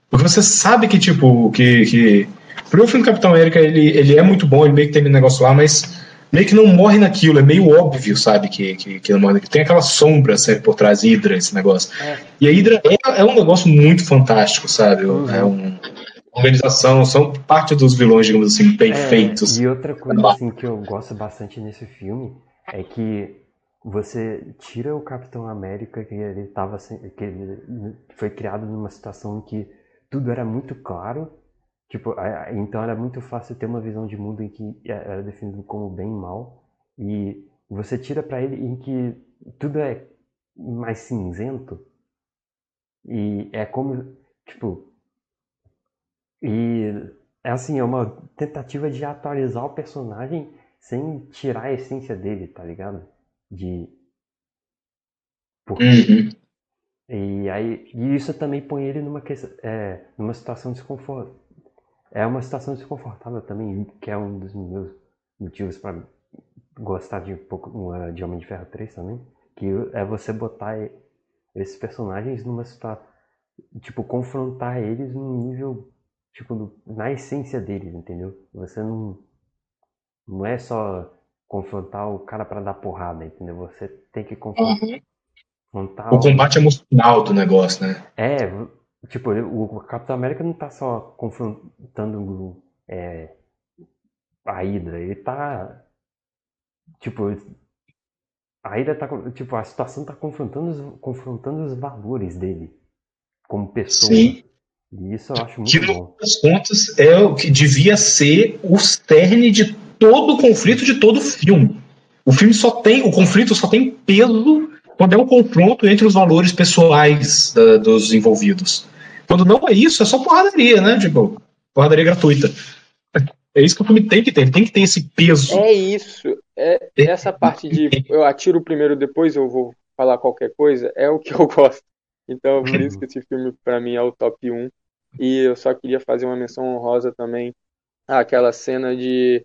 Porque você sabe que, tipo, que. que... O primeiro filme do Capitão América, ele, ele é muito bom, ele meio que tem um negócio lá, mas meio que não morre naquilo, é meio óbvio, sabe, que, que, que não morre naquilo. Tem aquela sombra sempre por trás, Hydra, esse negócio. É. E a Hydra é, é um negócio muito fantástico, sabe? Uhum. É um- uma organização, são parte dos vilões, digamos assim, bem É, feitos. E outra coisa assim que eu gosto bastante nesse filme é que você tira o Capitão América que ele tava sem- que ele foi criado numa situação em que tudo era muito claro, tipo, então era muito fácil ter uma visão de mundo em que era definido como bem e mal e você tira pra ele em que tudo é mais cinzento e é como tipo e é assim, é uma tentativa de atualizar o personagem sem tirar a essência dele, tá ligado? De. Porque. Uhum. E aí. E isso também põe ele numa, é, numa situação desconfortável. É uma situação desconfortável também, que é um dos meus motivos para gostar de um pouco uma- de Homem de Ferro 3 também. Que é você botar esses personagens numa situação. Tipo, confrontar eles num nível. Tipo, no- na essência deles, entendeu? Você não. Não é só confrontar o cara para dar porrada, entendeu? Você tem que confrontar. Uhum. confrontar O combate emocional do negócio, né? é, tipo, o Capitão América não tá só confrontando é, a Hydra, ele tá. Tipo, a Hydra tá. Tipo, a situação tá confrontando os, confrontando os valores dele como pessoa. Sim. E isso eu acho Que muito no bom. das contas é o que devia ser o cerne de todo o conflito de todo o filme. O filme só tem, o conflito só tem peso quando é um confronto entre os valores pessoais da- dos envolvidos. Quando não é isso, é só porradaria, né? Tipo, porradaria gratuita. É isso que o filme tem que ter, tem que ter esse peso. É isso. É essa parte de eu atiro primeiro, depois eu vou falar qualquer coisa, é o que eu <laughs> gosto. Então, por isso que esse filme pra mim é o top 1. E eu só queria fazer uma menção honrosa também àquela cena de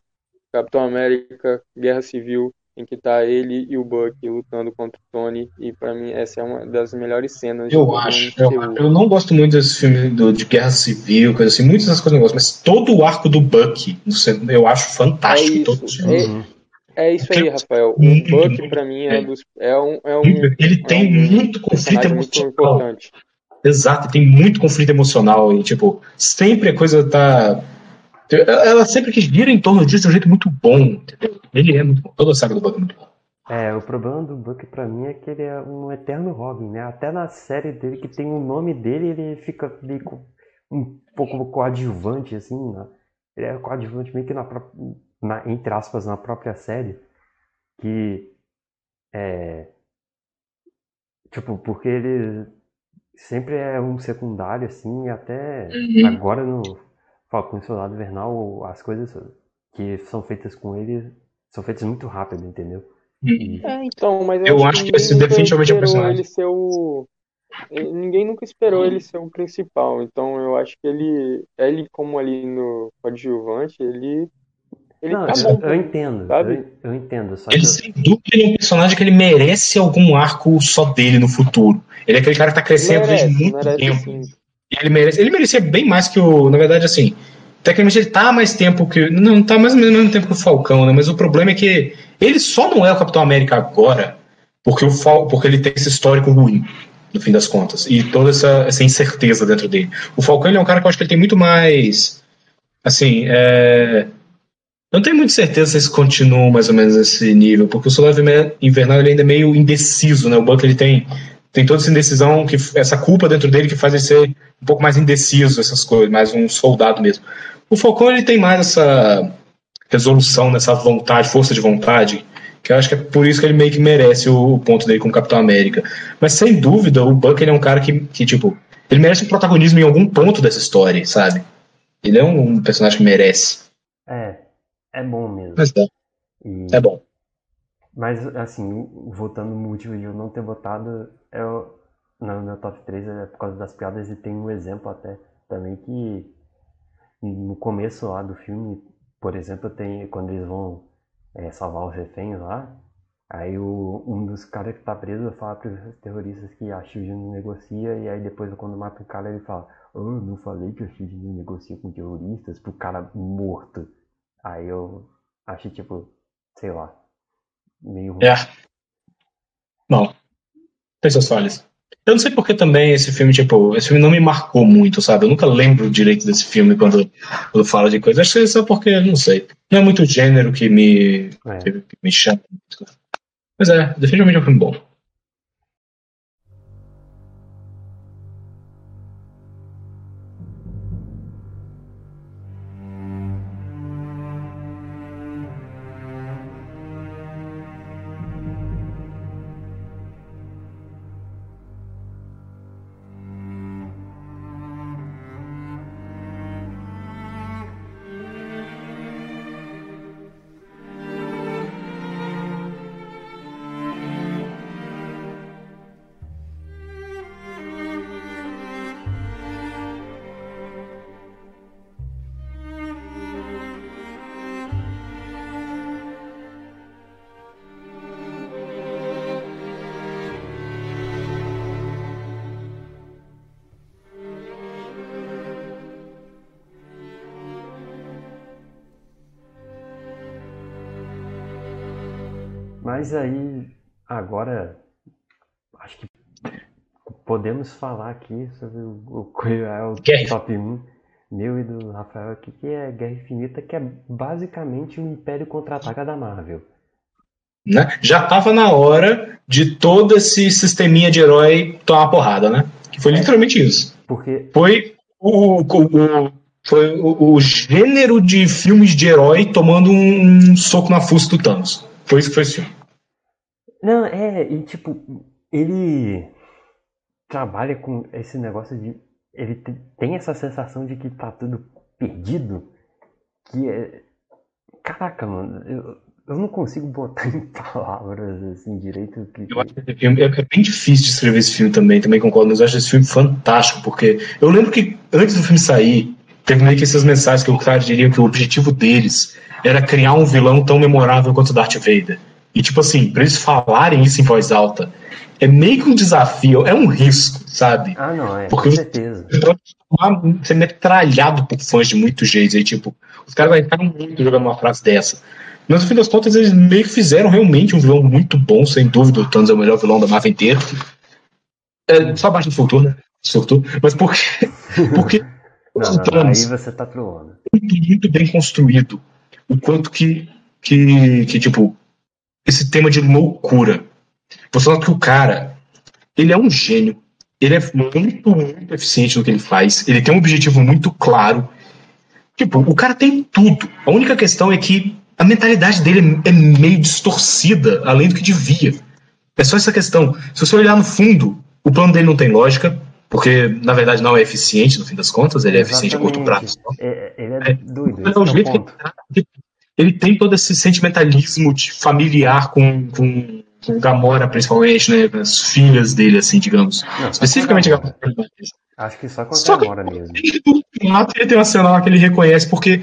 Capitão América, Guerra Civil, em que tá ele e o Buck lutando contra o Tony. E pra mim essa é uma das melhores cenas Eu todo acho. Eu, eu não gosto muito desse filme do- de guerra civil, coisa assim, muitas dessas coisas eu não gosto, mas todo o arco do Buck, eu acho fantástico. É isso, filmes. é- Uhum. É isso aí, Rafael. O Buck, pra mim, é, É. dos, é um, é um Ele tem é um muito conflito muito emocional. importante. Exato, tem muito conflito emocional e, tipo, sempre a coisa tá. Ela sempre que gira em torno disso de um jeito muito bom, entendeu? Ele é muito bom. Toda a saga do Buck é muito bom. É, o problema do Buck pra mim é que ele é um eterno Robin, né? Até na série dele que tem o nome dele, ele fica meio um pouco coadjuvante, assim. né? Ele é coadjuvante meio que na, na entre aspas, na própria série. Que é. Tipo, porque ele sempre é um secundário, assim, e até Uhum. agora no Falcão e Soldado Invernal, as coisas que são feitas com ele são feitas muito rápido, entendeu? E- É, então, mas Eu acho que esse definitivamente é o personagem. ele ser o. Ninguém nunca esperou ele ser o principal. Então eu acho que ele. Ele, como ali no coadjuvante, ele. Ele Não, tá eu, bom. eu entendo, sabe? eu, eu entendo, só que Ele, eu- sem dúvida, é um personagem que ele merece algum arco só dele no futuro. Ele é aquele cara que tá crescendo Merece, desde muito merece tempo. sim. Ele merece, ele merecia bem mais que o. Na verdade, assim. Tecnicamente ele tá mais tempo que. Não, tá mais ou menos mesmo tempo que o Falcão, né? Mas o problema é que ele só não é o Capitão América agora porque, o Fal, porque ele tem esse histórico ruim, no fim das contas. E toda essa, essa incerteza dentro dele. O Falcão ele é um cara que eu acho que ele tem muito mais. Assim, é. Não tenho muita certeza se eles continuam mais ou menos nesse nível, porque o Soldado Invernal ele ainda é meio indeciso, né? O Buck ele tem, tem toda essa indecisão, que, essa culpa dentro dele que faz ele ser um pouco mais indeciso, essas coisas, mais um soldado mesmo. O Falcão ele tem mais essa resolução, nessa vontade, força de vontade, que eu acho que é por isso que ele meio que merece o, ponto dele como Capitão América. Mas sem dúvida, o Buck ele é um cara que, que, tipo, ele merece um protagonismo em algum ponto dessa história, sabe? Ele é um, um personagem que merece. é, é bom mesmo. Mas é, E- é bom. Mas, assim, voltando no motivo de eu não ter votado, eu, no meu top 3 é por causa das piadas e tem um exemplo até também que no começo lá do filme, por exemplo, tem quando eles vão é, salvar os reféns lá, aí o, um dos caras que tá preso fala pros terroristas que a Shield não negocia e aí depois quando mata o cara ele fala, oh, não falei que a Shield não negocia com terroristas pro cara morto. Aí eu achei tipo, sei lá, meio. É. Não. Suas falhas. Eu não sei porque também esse filme, tipo, esse filme não me marcou muito, sabe? Eu nunca lembro direito desse filme quando, quando falo de coisa. Acho que é só porque, não sei. Não é muito gênero que me, É. que, me chama. Mas é, definitivamente é um filme bom. Mas aí, agora, acho que podemos falar aqui sobre o, o qual é o Guerra. top 1 meu e do Rafael aqui, que é Guerra Infinita, que é basicamente um Império Contra-Ataca da Marvel. Né? Já tava na hora de todo esse sisteminha de herói tomar porrada, né? Que foi literalmente isso. Porque, Foi o, o- o- foi o, o gênero de filmes de herói tomando um soco na fuça do Thanos. Foi isso que foi esse filme. Não, é, e tipo, ele trabalha com esse negócio de. Ele te- tem essa sensação de que tá tudo perdido, que é. Caraca, mano, eu, eu não consigo botar <laughs> em palavras assim direito que. Eu acho que filme é, é bem difícil de escrever esse filme também, também concordo, mas eu acho esse filme fantástico, porque eu lembro que antes do filme sair, teve meio que essas mensagens que o cara diria que o objetivo deles era criar um vilão tão memorável quanto o Darth Vader. E tipo assim, pra eles falarem isso em voz alta, é meio que um desafio, é um risco, sabe? Ah, não, é, Porque com certeza. Você pode tomar- ser metralhado por fãs de muitos jeitos. Aí, tipo, os caras arriscaram muito jogando uma frase dessa. Mas no fim das contas, eles meio que fizeram realmente um vilão muito bom, sem dúvida. O Thanos é o melhor vilão da Marvel inteira. É, só abaixo do futuro, né? Surtou. Mas por quê? <laughs> Porque Não, o não, aí Thanos você tá trollando. muito, muito bem construído. O quanto que, que, que tipo, esse tema de loucura. Você nota que o cara, ele é um gênio. Ele é muito, muito eficiente no que ele faz. Ele tem um objetivo muito claro. Tipo, o cara tem tudo. A única questão é que a mentalidade dele é meio distorcida, além do que devia. É só essa questão. Se você olhar no fundo, o plano dele não tem lógica, porque na verdade não é eficiente no fim das contas, ele é eficiente a curto prazo. É, ele é, é doido. É, o jeito que ele, ele, tem todo esse sentimentalismo familiar com, com, com Gamora, principalmente, né? As filhas dele, assim, digamos. Não, Especificamente a Gamora. Acho que só com a Gamora mesmo. Ele tem uma cena lá que ele reconhece, porque,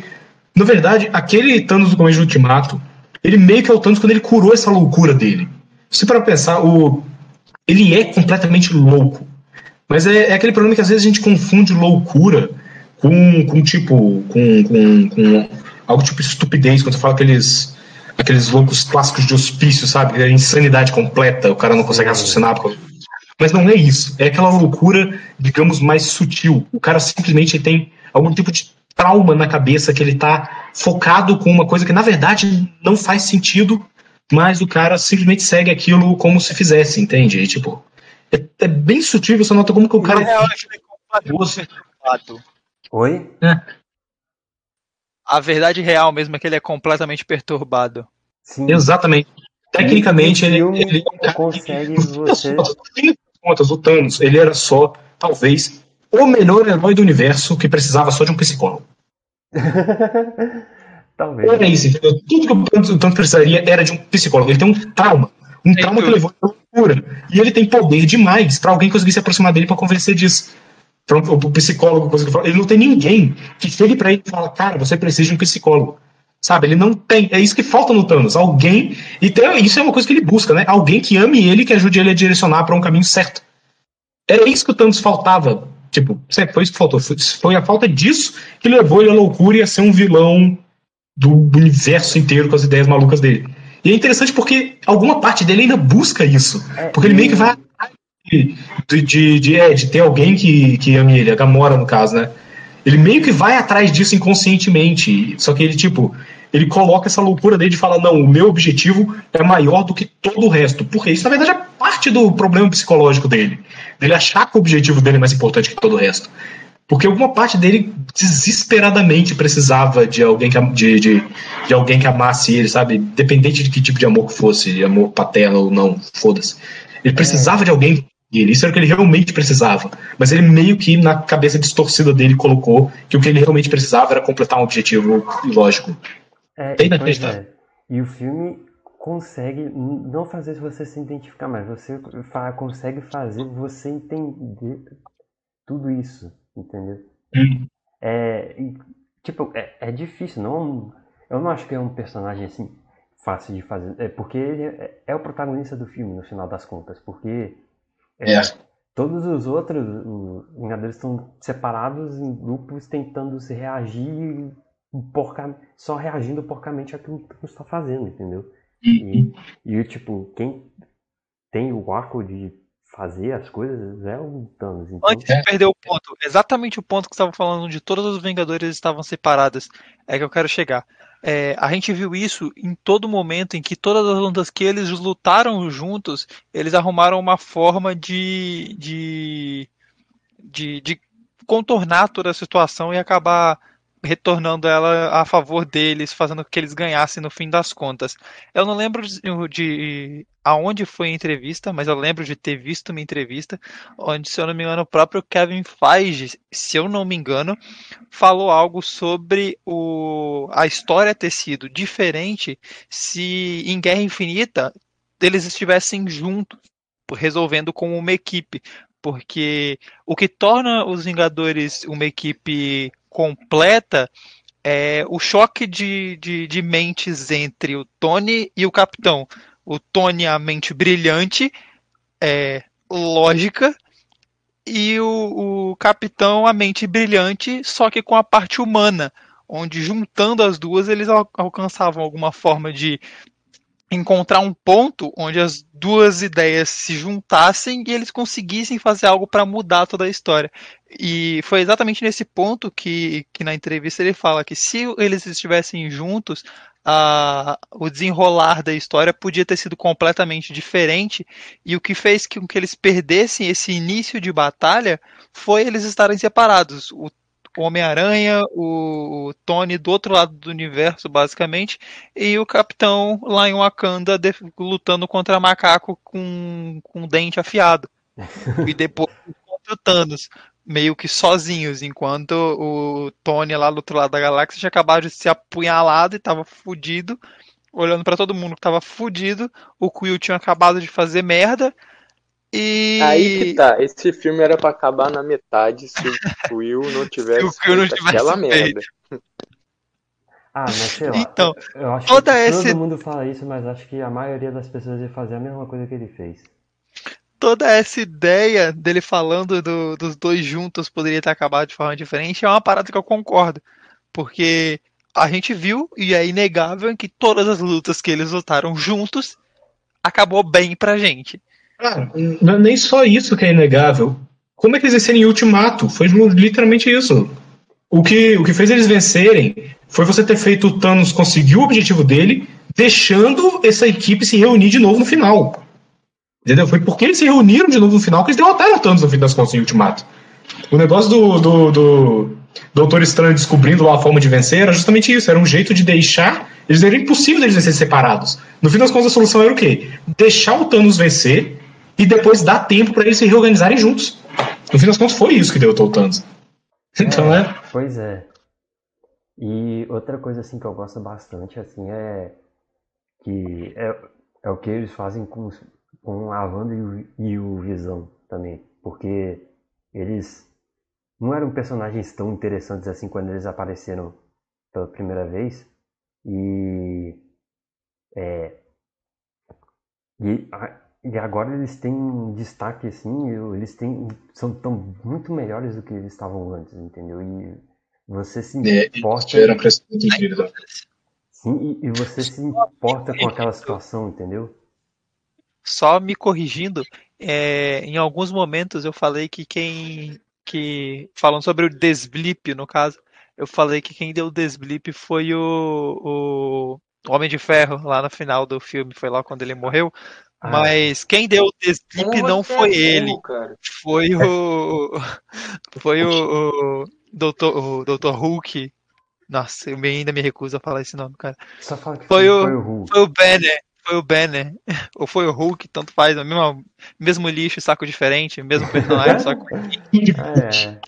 na verdade, aquele Thanos do começo do Ultimato, ele meio que é o Thanos quando ele curou essa loucura dele. Se para pensar, o, ele é completamente louco. Mas é, é, aquele problema que às vezes a gente confunde loucura com, com tipo, com, com, com algo tipo estupidez, quando você fala aqueles, aqueles loucos clássicos de hospício, sabe? É insanidade completa, o cara não consegue raciocinar. Mas não é isso. É aquela loucura, digamos, mais sutil. O cara simplesmente tem algum tipo de trauma na cabeça que ele tá focado com uma coisa que na verdade não faz sentido, mas o cara simplesmente segue aquilo como se fizesse, entende? E, tipo, é, é, bem sutil, você nota como que o cara. É, você... Oi? É. A verdade real mesmo é que ele é completamente perturbado. Sim. Exatamente. Tecnicamente, ele, ele consegue você. Contas, o Thanos, ele era só, talvez, o melhor herói do universo que precisava só de um psicólogo. <laughs> talvez. Era isso, entendeu? Tudo que o Thanos, o Thanos precisaria era de um psicólogo. Ele tem um trauma. Um tem trauma tudo. que levou a loucura. E ele tem poder demais para alguém conseguir se aproximar dele para convencer disso. Pronto, o psicólogo, ele não tem ninguém que chegue para ele e fala, cara, você precisa de um psicólogo. Sabe? Ele não tem. É isso que falta no Thanos. Alguém. E tem, isso é uma coisa que ele busca, né? Alguém que ame ele que ajude ele a direcionar para um caminho certo. Era isso que o Thanos faltava. Tipo, foi isso que faltou. Foi, foi a falta disso que levou ele à loucura e a ser um vilão do universo inteiro com as ideias malucas dele. E é interessante porque alguma parte dele ainda busca isso. É, porque ele meio que vai de, de, de, é, de ter alguém que, que ame ele, a Gamora, no caso, né? Ele meio que vai atrás disso inconscientemente. Só que ele, tipo, ele coloca essa loucura dele de falar: não, o meu objetivo é maior do que todo o resto. Porque isso, na verdade, é parte do problema psicológico dele. Dele achar que o objetivo dele é mais importante que todo o resto. Porque alguma parte dele desesperadamente precisava de alguém que, de, de, de alguém que amasse ele, sabe? Dependente de que tipo de amor que fosse, amor paterno ou não, foda-se. Ele precisava é. de alguém dele, isso era o que ele realmente precisava. Mas ele meio que na cabeça distorcida dele colocou que o que ele realmente precisava era completar um objetivo lógico. É, inacreditável. É. E o filme consegue não fazer você se identificar mais, você consegue fazer você entender tudo isso entendeu? Hum. É, tipo, é, é difícil, não. Eu não acho que é um personagem assim fácil de fazer, é porque ele é, é o protagonista do filme no final das contas, porque é, é. todos os outros os Vingadores estão separados em grupos tentando se reagir porca, só reagindo porcamente àquilo que está fazendo, entendeu? E, e tipo, quem tem o arco de fazer as coisas é o Thanos. Então... Antes de perder o ponto, exatamente o ponto que estava falando de todos os Vingadores estavam separados, é que eu quero chegar. É, a gente viu isso em todo momento em que todas as lutas que eles lutaram juntos, eles arrumaram uma forma de, de, de, de contornar toda a situação e acabar retornando ela a favor deles, fazendo com que eles ganhassem no fim das contas. Eu não lembro de, de aonde foi a entrevista, mas eu lembro de ter visto uma entrevista onde, se eu não me engano, o próprio Kevin Feige, se eu não me engano, falou algo sobre o, a história ter sido diferente se em Guerra Infinita eles estivessem juntos, resolvendo como uma equipe. Porque o que torna os Vingadores uma equipe completa é o choque de, de, de mentes entre o Tony e o Capitão. O Tony, a mente brilhante, é, lógica, e o, o Capitão, a mente brilhante, só que com a parte humana, onde juntando as duas eles al alcançavam alguma forma de encontrar um ponto onde as duas ideias se juntassem e eles conseguissem fazer algo para mudar toda a história. E foi exatamente nesse ponto que, que na entrevista ele fala que se eles estivessem juntos, a, o desenrolar da história podia ter sido completamente diferente e o que fez com que eles perdessem esse início de batalha foi eles estarem separados. O o Homem-Aranha, o Tony do outro lado do universo, basicamente, e o Capitão lá em Wakanda de, lutando contra macaco com, com dente afiado. <laughs> e depois contra o Thanos, meio que sozinhos, enquanto o Tony lá do outro lado da galáxia tinha acabado de ser apunhalado e tava fudido, olhando para todo mundo que tava fudido, o Quill tinha acabado de fazer merda, e... Aí que tá, esse filme era para acabar na metade se o <laughs> Will não tivesse, o Will não tivesse aquela merda. Ah, mas sei lá. Então, eu acho toda que esse... todo mundo fala isso, mas acho que a maioria das pessoas ia fazer a mesma coisa que ele fez. Toda essa ideia dele falando do, dos dois juntos poderia ter acabado de forma diferente é uma parada que eu concordo. Porque a gente viu, e é inegável, que todas as lutas que eles lutaram juntos acabou bem pra gente. Ah, não é nem só isso que é inegável. Como é que eles vencerem Ultimato? Foi literalmente isso. O que, o que fez eles vencerem foi você ter feito o Thanos conseguir o objetivo dele, deixando essa equipe se reunir de novo no final. Entendeu? Foi porque eles se reuniram de novo no final que eles derrotaram o Thanos no fim das contas em Ultimato. O negócio do, do, do Doutor Estranho descobrindo lá a forma de vencer era justamente isso. Era um jeito de deixar. Eles eram impossível eles vencerem separados. No fim das contas, a solução era o quê? Deixar o Thanos vencer e depois dar tempo para eles se reorganizarem juntos. No fim das contas, foi isso que deu o. <laughs> Então é, é. Pois é. E outra coisa assim que eu gosto bastante assim é que é, é o que eles fazem com, com a Wanda e o, e o Visão também, porque eles não eram personagens tão interessantes assim quando eles apareceram pela primeira vez e é, e a, e agora eles têm destaque, assim, eles têm, são tão muito melhores do que eles estavam antes, entendeu? E você se é, importa. É, né? Sim, e, e você se importa com aquela situação, entendeu? Só me corrigindo, é, em alguns momentos eu falei que quem. que Falando sobre o desblip, no caso, eu falei que quem deu o desblip foi o, o Homem de Ferro lá no final do filme, foi lá quando ele morreu. Ah. Mas quem deu o desblip não foi ele. Foi o. <laughs> Foi o, o, Doutor, o Doutor Hulk. Nossa, eu ainda me recuso a falar esse nome, cara. Só fala que foi, o, foi o Hulk. Foi o Banner. Foi o Banner. <laughs> Ou foi o Hulk, tanto faz. O mesmo, mesmo lixo, saco diferente. Mesmo personagem, só que. É.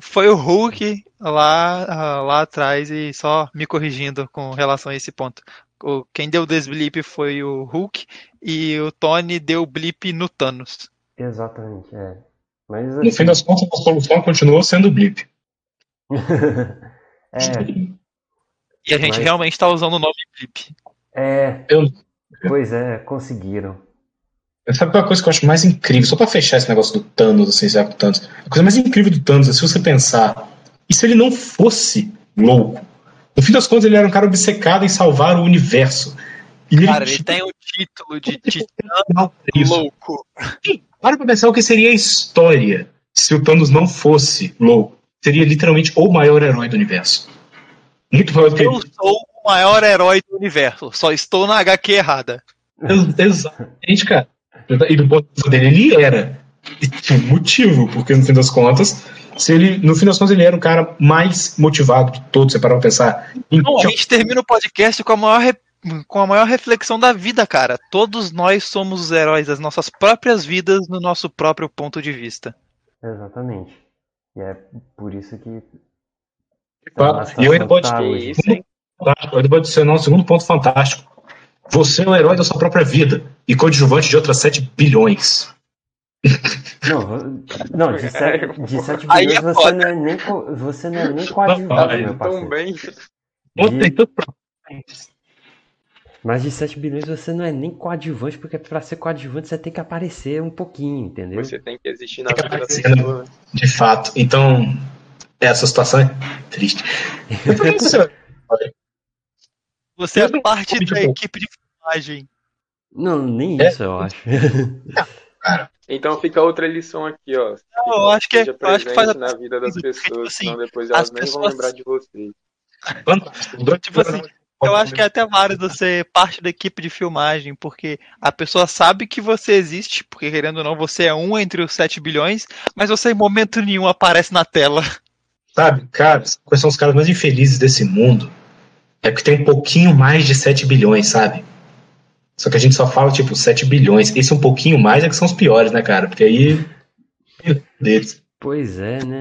Foi o Hulk lá, lá atrás e só me corrigindo com relação a esse ponto o, quem deu o desblip foi o Hulk e o Tony deu o blip no Thanos. Exatamente, é. Mas, assim... No fim das contas, a solução continuou sendo o blip. <laughs> é. E a gente Mas... realmente está usando o nome blip. É. Eu... Pois é, conseguiram. Sabe qual é a coisa que eu acho mais incrível? Só pra fechar esse negócio do Thanos, assim, sabe, do Thanos. A coisa mais incrível do Thanos é se você pensar, e se ele não fosse louco? No fim das contas, ele era um cara obcecado em salvar o universo. Cara, ele, tem o título de Titã louco. para pra pensar o que seria a história se o Thanos não fosse louco. Seria literalmente o maior herói do universo. Muito maior do que Eu sou o maior herói do universo. Só estou na HQ errada. Exatamente, cara. E do ponto de vista dele, ele era. E tinha um motivo, porque no fim das contas, se ele, no fim das contas, ele era o cara mais motivado de todos, você parou pra pensar. Não, a gente termina o podcast com a maior com a maior reflexão da vida, cara. Todos nós somos os heróis das nossas próprias vidas no nosso próprio ponto de vista. Exatamente. E é por isso que. E eu ainda pode adicionar um segundo ponto fantástico. Você é o herói da sua própria vida e coadjuvante de outras 7 bilhões. Não, não de <laughs> 7, de 7 bilhões é você, não é nem, você não é nem coadjuvante, meu parceiro. Bem. De... Mas de 7 bilhões você não é nem coadjuvante, porque pra ser coadjuvante você tem que aparecer um pouquinho, entendeu? Você tem que existir na vida da pessoa. De fato. Então, essa situação é triste. Você é parte da equipe de filmagem. Não, nem é. isso eu acho. Cara. Então fica outra lição aqui, ó. Não, eu acho que, eu acho que faz na vida das pessoas, tipo assim, senão depois elas nem pessoas... vão lembrar de vocês. tipo assim, eu acho que é até válido ser parte da equipe de filmagem, porque a pessoa sabe que você existe, porque querendo ou não, você é um entre os 7 bilhões, mas você em momento nenhum aparece na tela. Sabe, cara, quais são os caras mais infelizes desse mundo? É porque tem um pouquinho mais de 7 bilhões, sabe? Só que a gente só fala, tipo, 7 bilhões. Esse um pouquinho mais é que são os piores, né, cara? Porque aí. Deus. Pois é, né?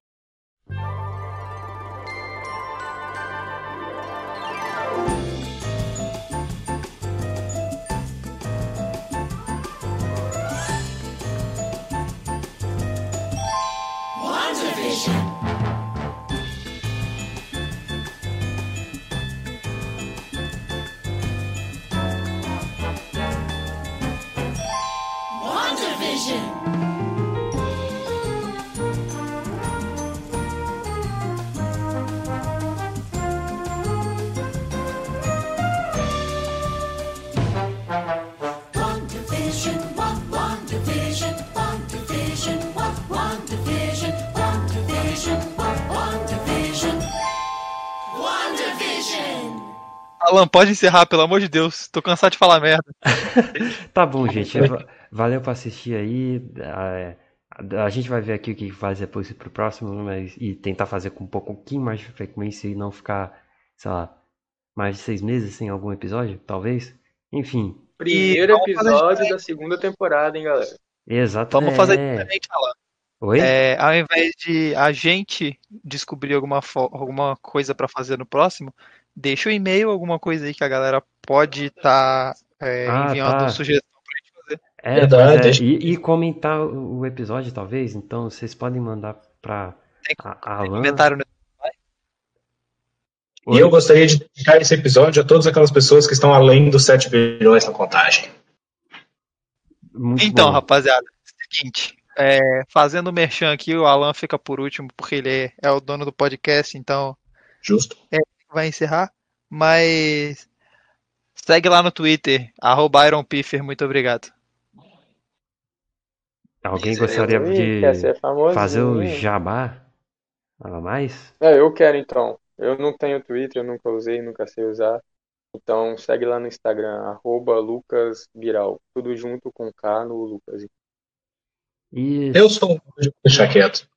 Alan, pode encerrar, pelo amor de Deus. Tô cansado de falar merda. <laughs> tá bom, gente. Valeu por assistir aí. A, gente vai ver aqui o que faz depois pro próximo, mas e tentar fazer com um pouquinho mais de frequência e não ficar, sei lá, mais de seis meses sem algum episódio, talvez. Enfim. Primeiro episódio da segunda temporada, hein, galera. Exato. Vamos fazer diferente, Alan. Oi? É, ao invés de a gente descobrir alguma, alguma coisa para fazer no próximo, deixa o e-mail, alguma coisa aí que a galera pode estar tá, é, ah, enviando tá. sugestão pra gente fazer. É, Verdade. É, e, e, comentar o episódio, talvez. Então, vocês podem mandar pra tem, a, a tem comentário no e eu gostaria de dedicar esse episódio a todas aquelas pessoas que estão além dos 7 bilhões na contagem. Muito então, bom. rapaziada, seguinte, é, fazendo o merchan aqui, o Alan fica por último, porque ele é, é o dono do podcast, então. Justo. É, vai encerrar, mas segue lá no Twitter, arroba IronPiffer, muito obrigado. Alguém gostaria de fazer o jabá? Nada mais? É, eu quero então. Eu não tenho Twitter, eu nunca usei, nunca sei usar. Então segue lá no Instagram, arroba Lucas Viral. Tudo junto com K no Lucas. E... Eu sou de deixar quieto.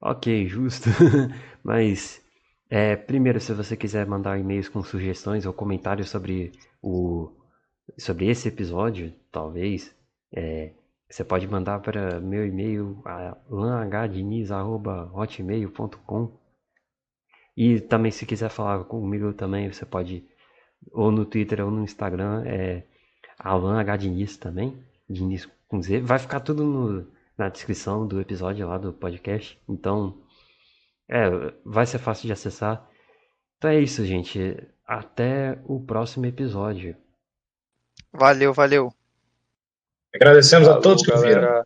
Ok, justo. <laughs> Mas é, primeiro, se você quiser mandar e-mails com sugestões ou comentários sobre o sobre esse episódio, talvez, é, você pode mandar para meu e-mail lanhdiniz@hotmail.com. E também se quiser falar comigo também, você pode ou no Twitter ou no Instagram, é Alan H. Diniz também, Diniz com Z. Vai ficar tudo no, na descrição do episódio lá do podcast. Então, é, vai ser fácil de acessar. Então é isso, gente. Até o próximo episódio. Valeu, valeu. Agradecemos Falou, a todos que galera. viram.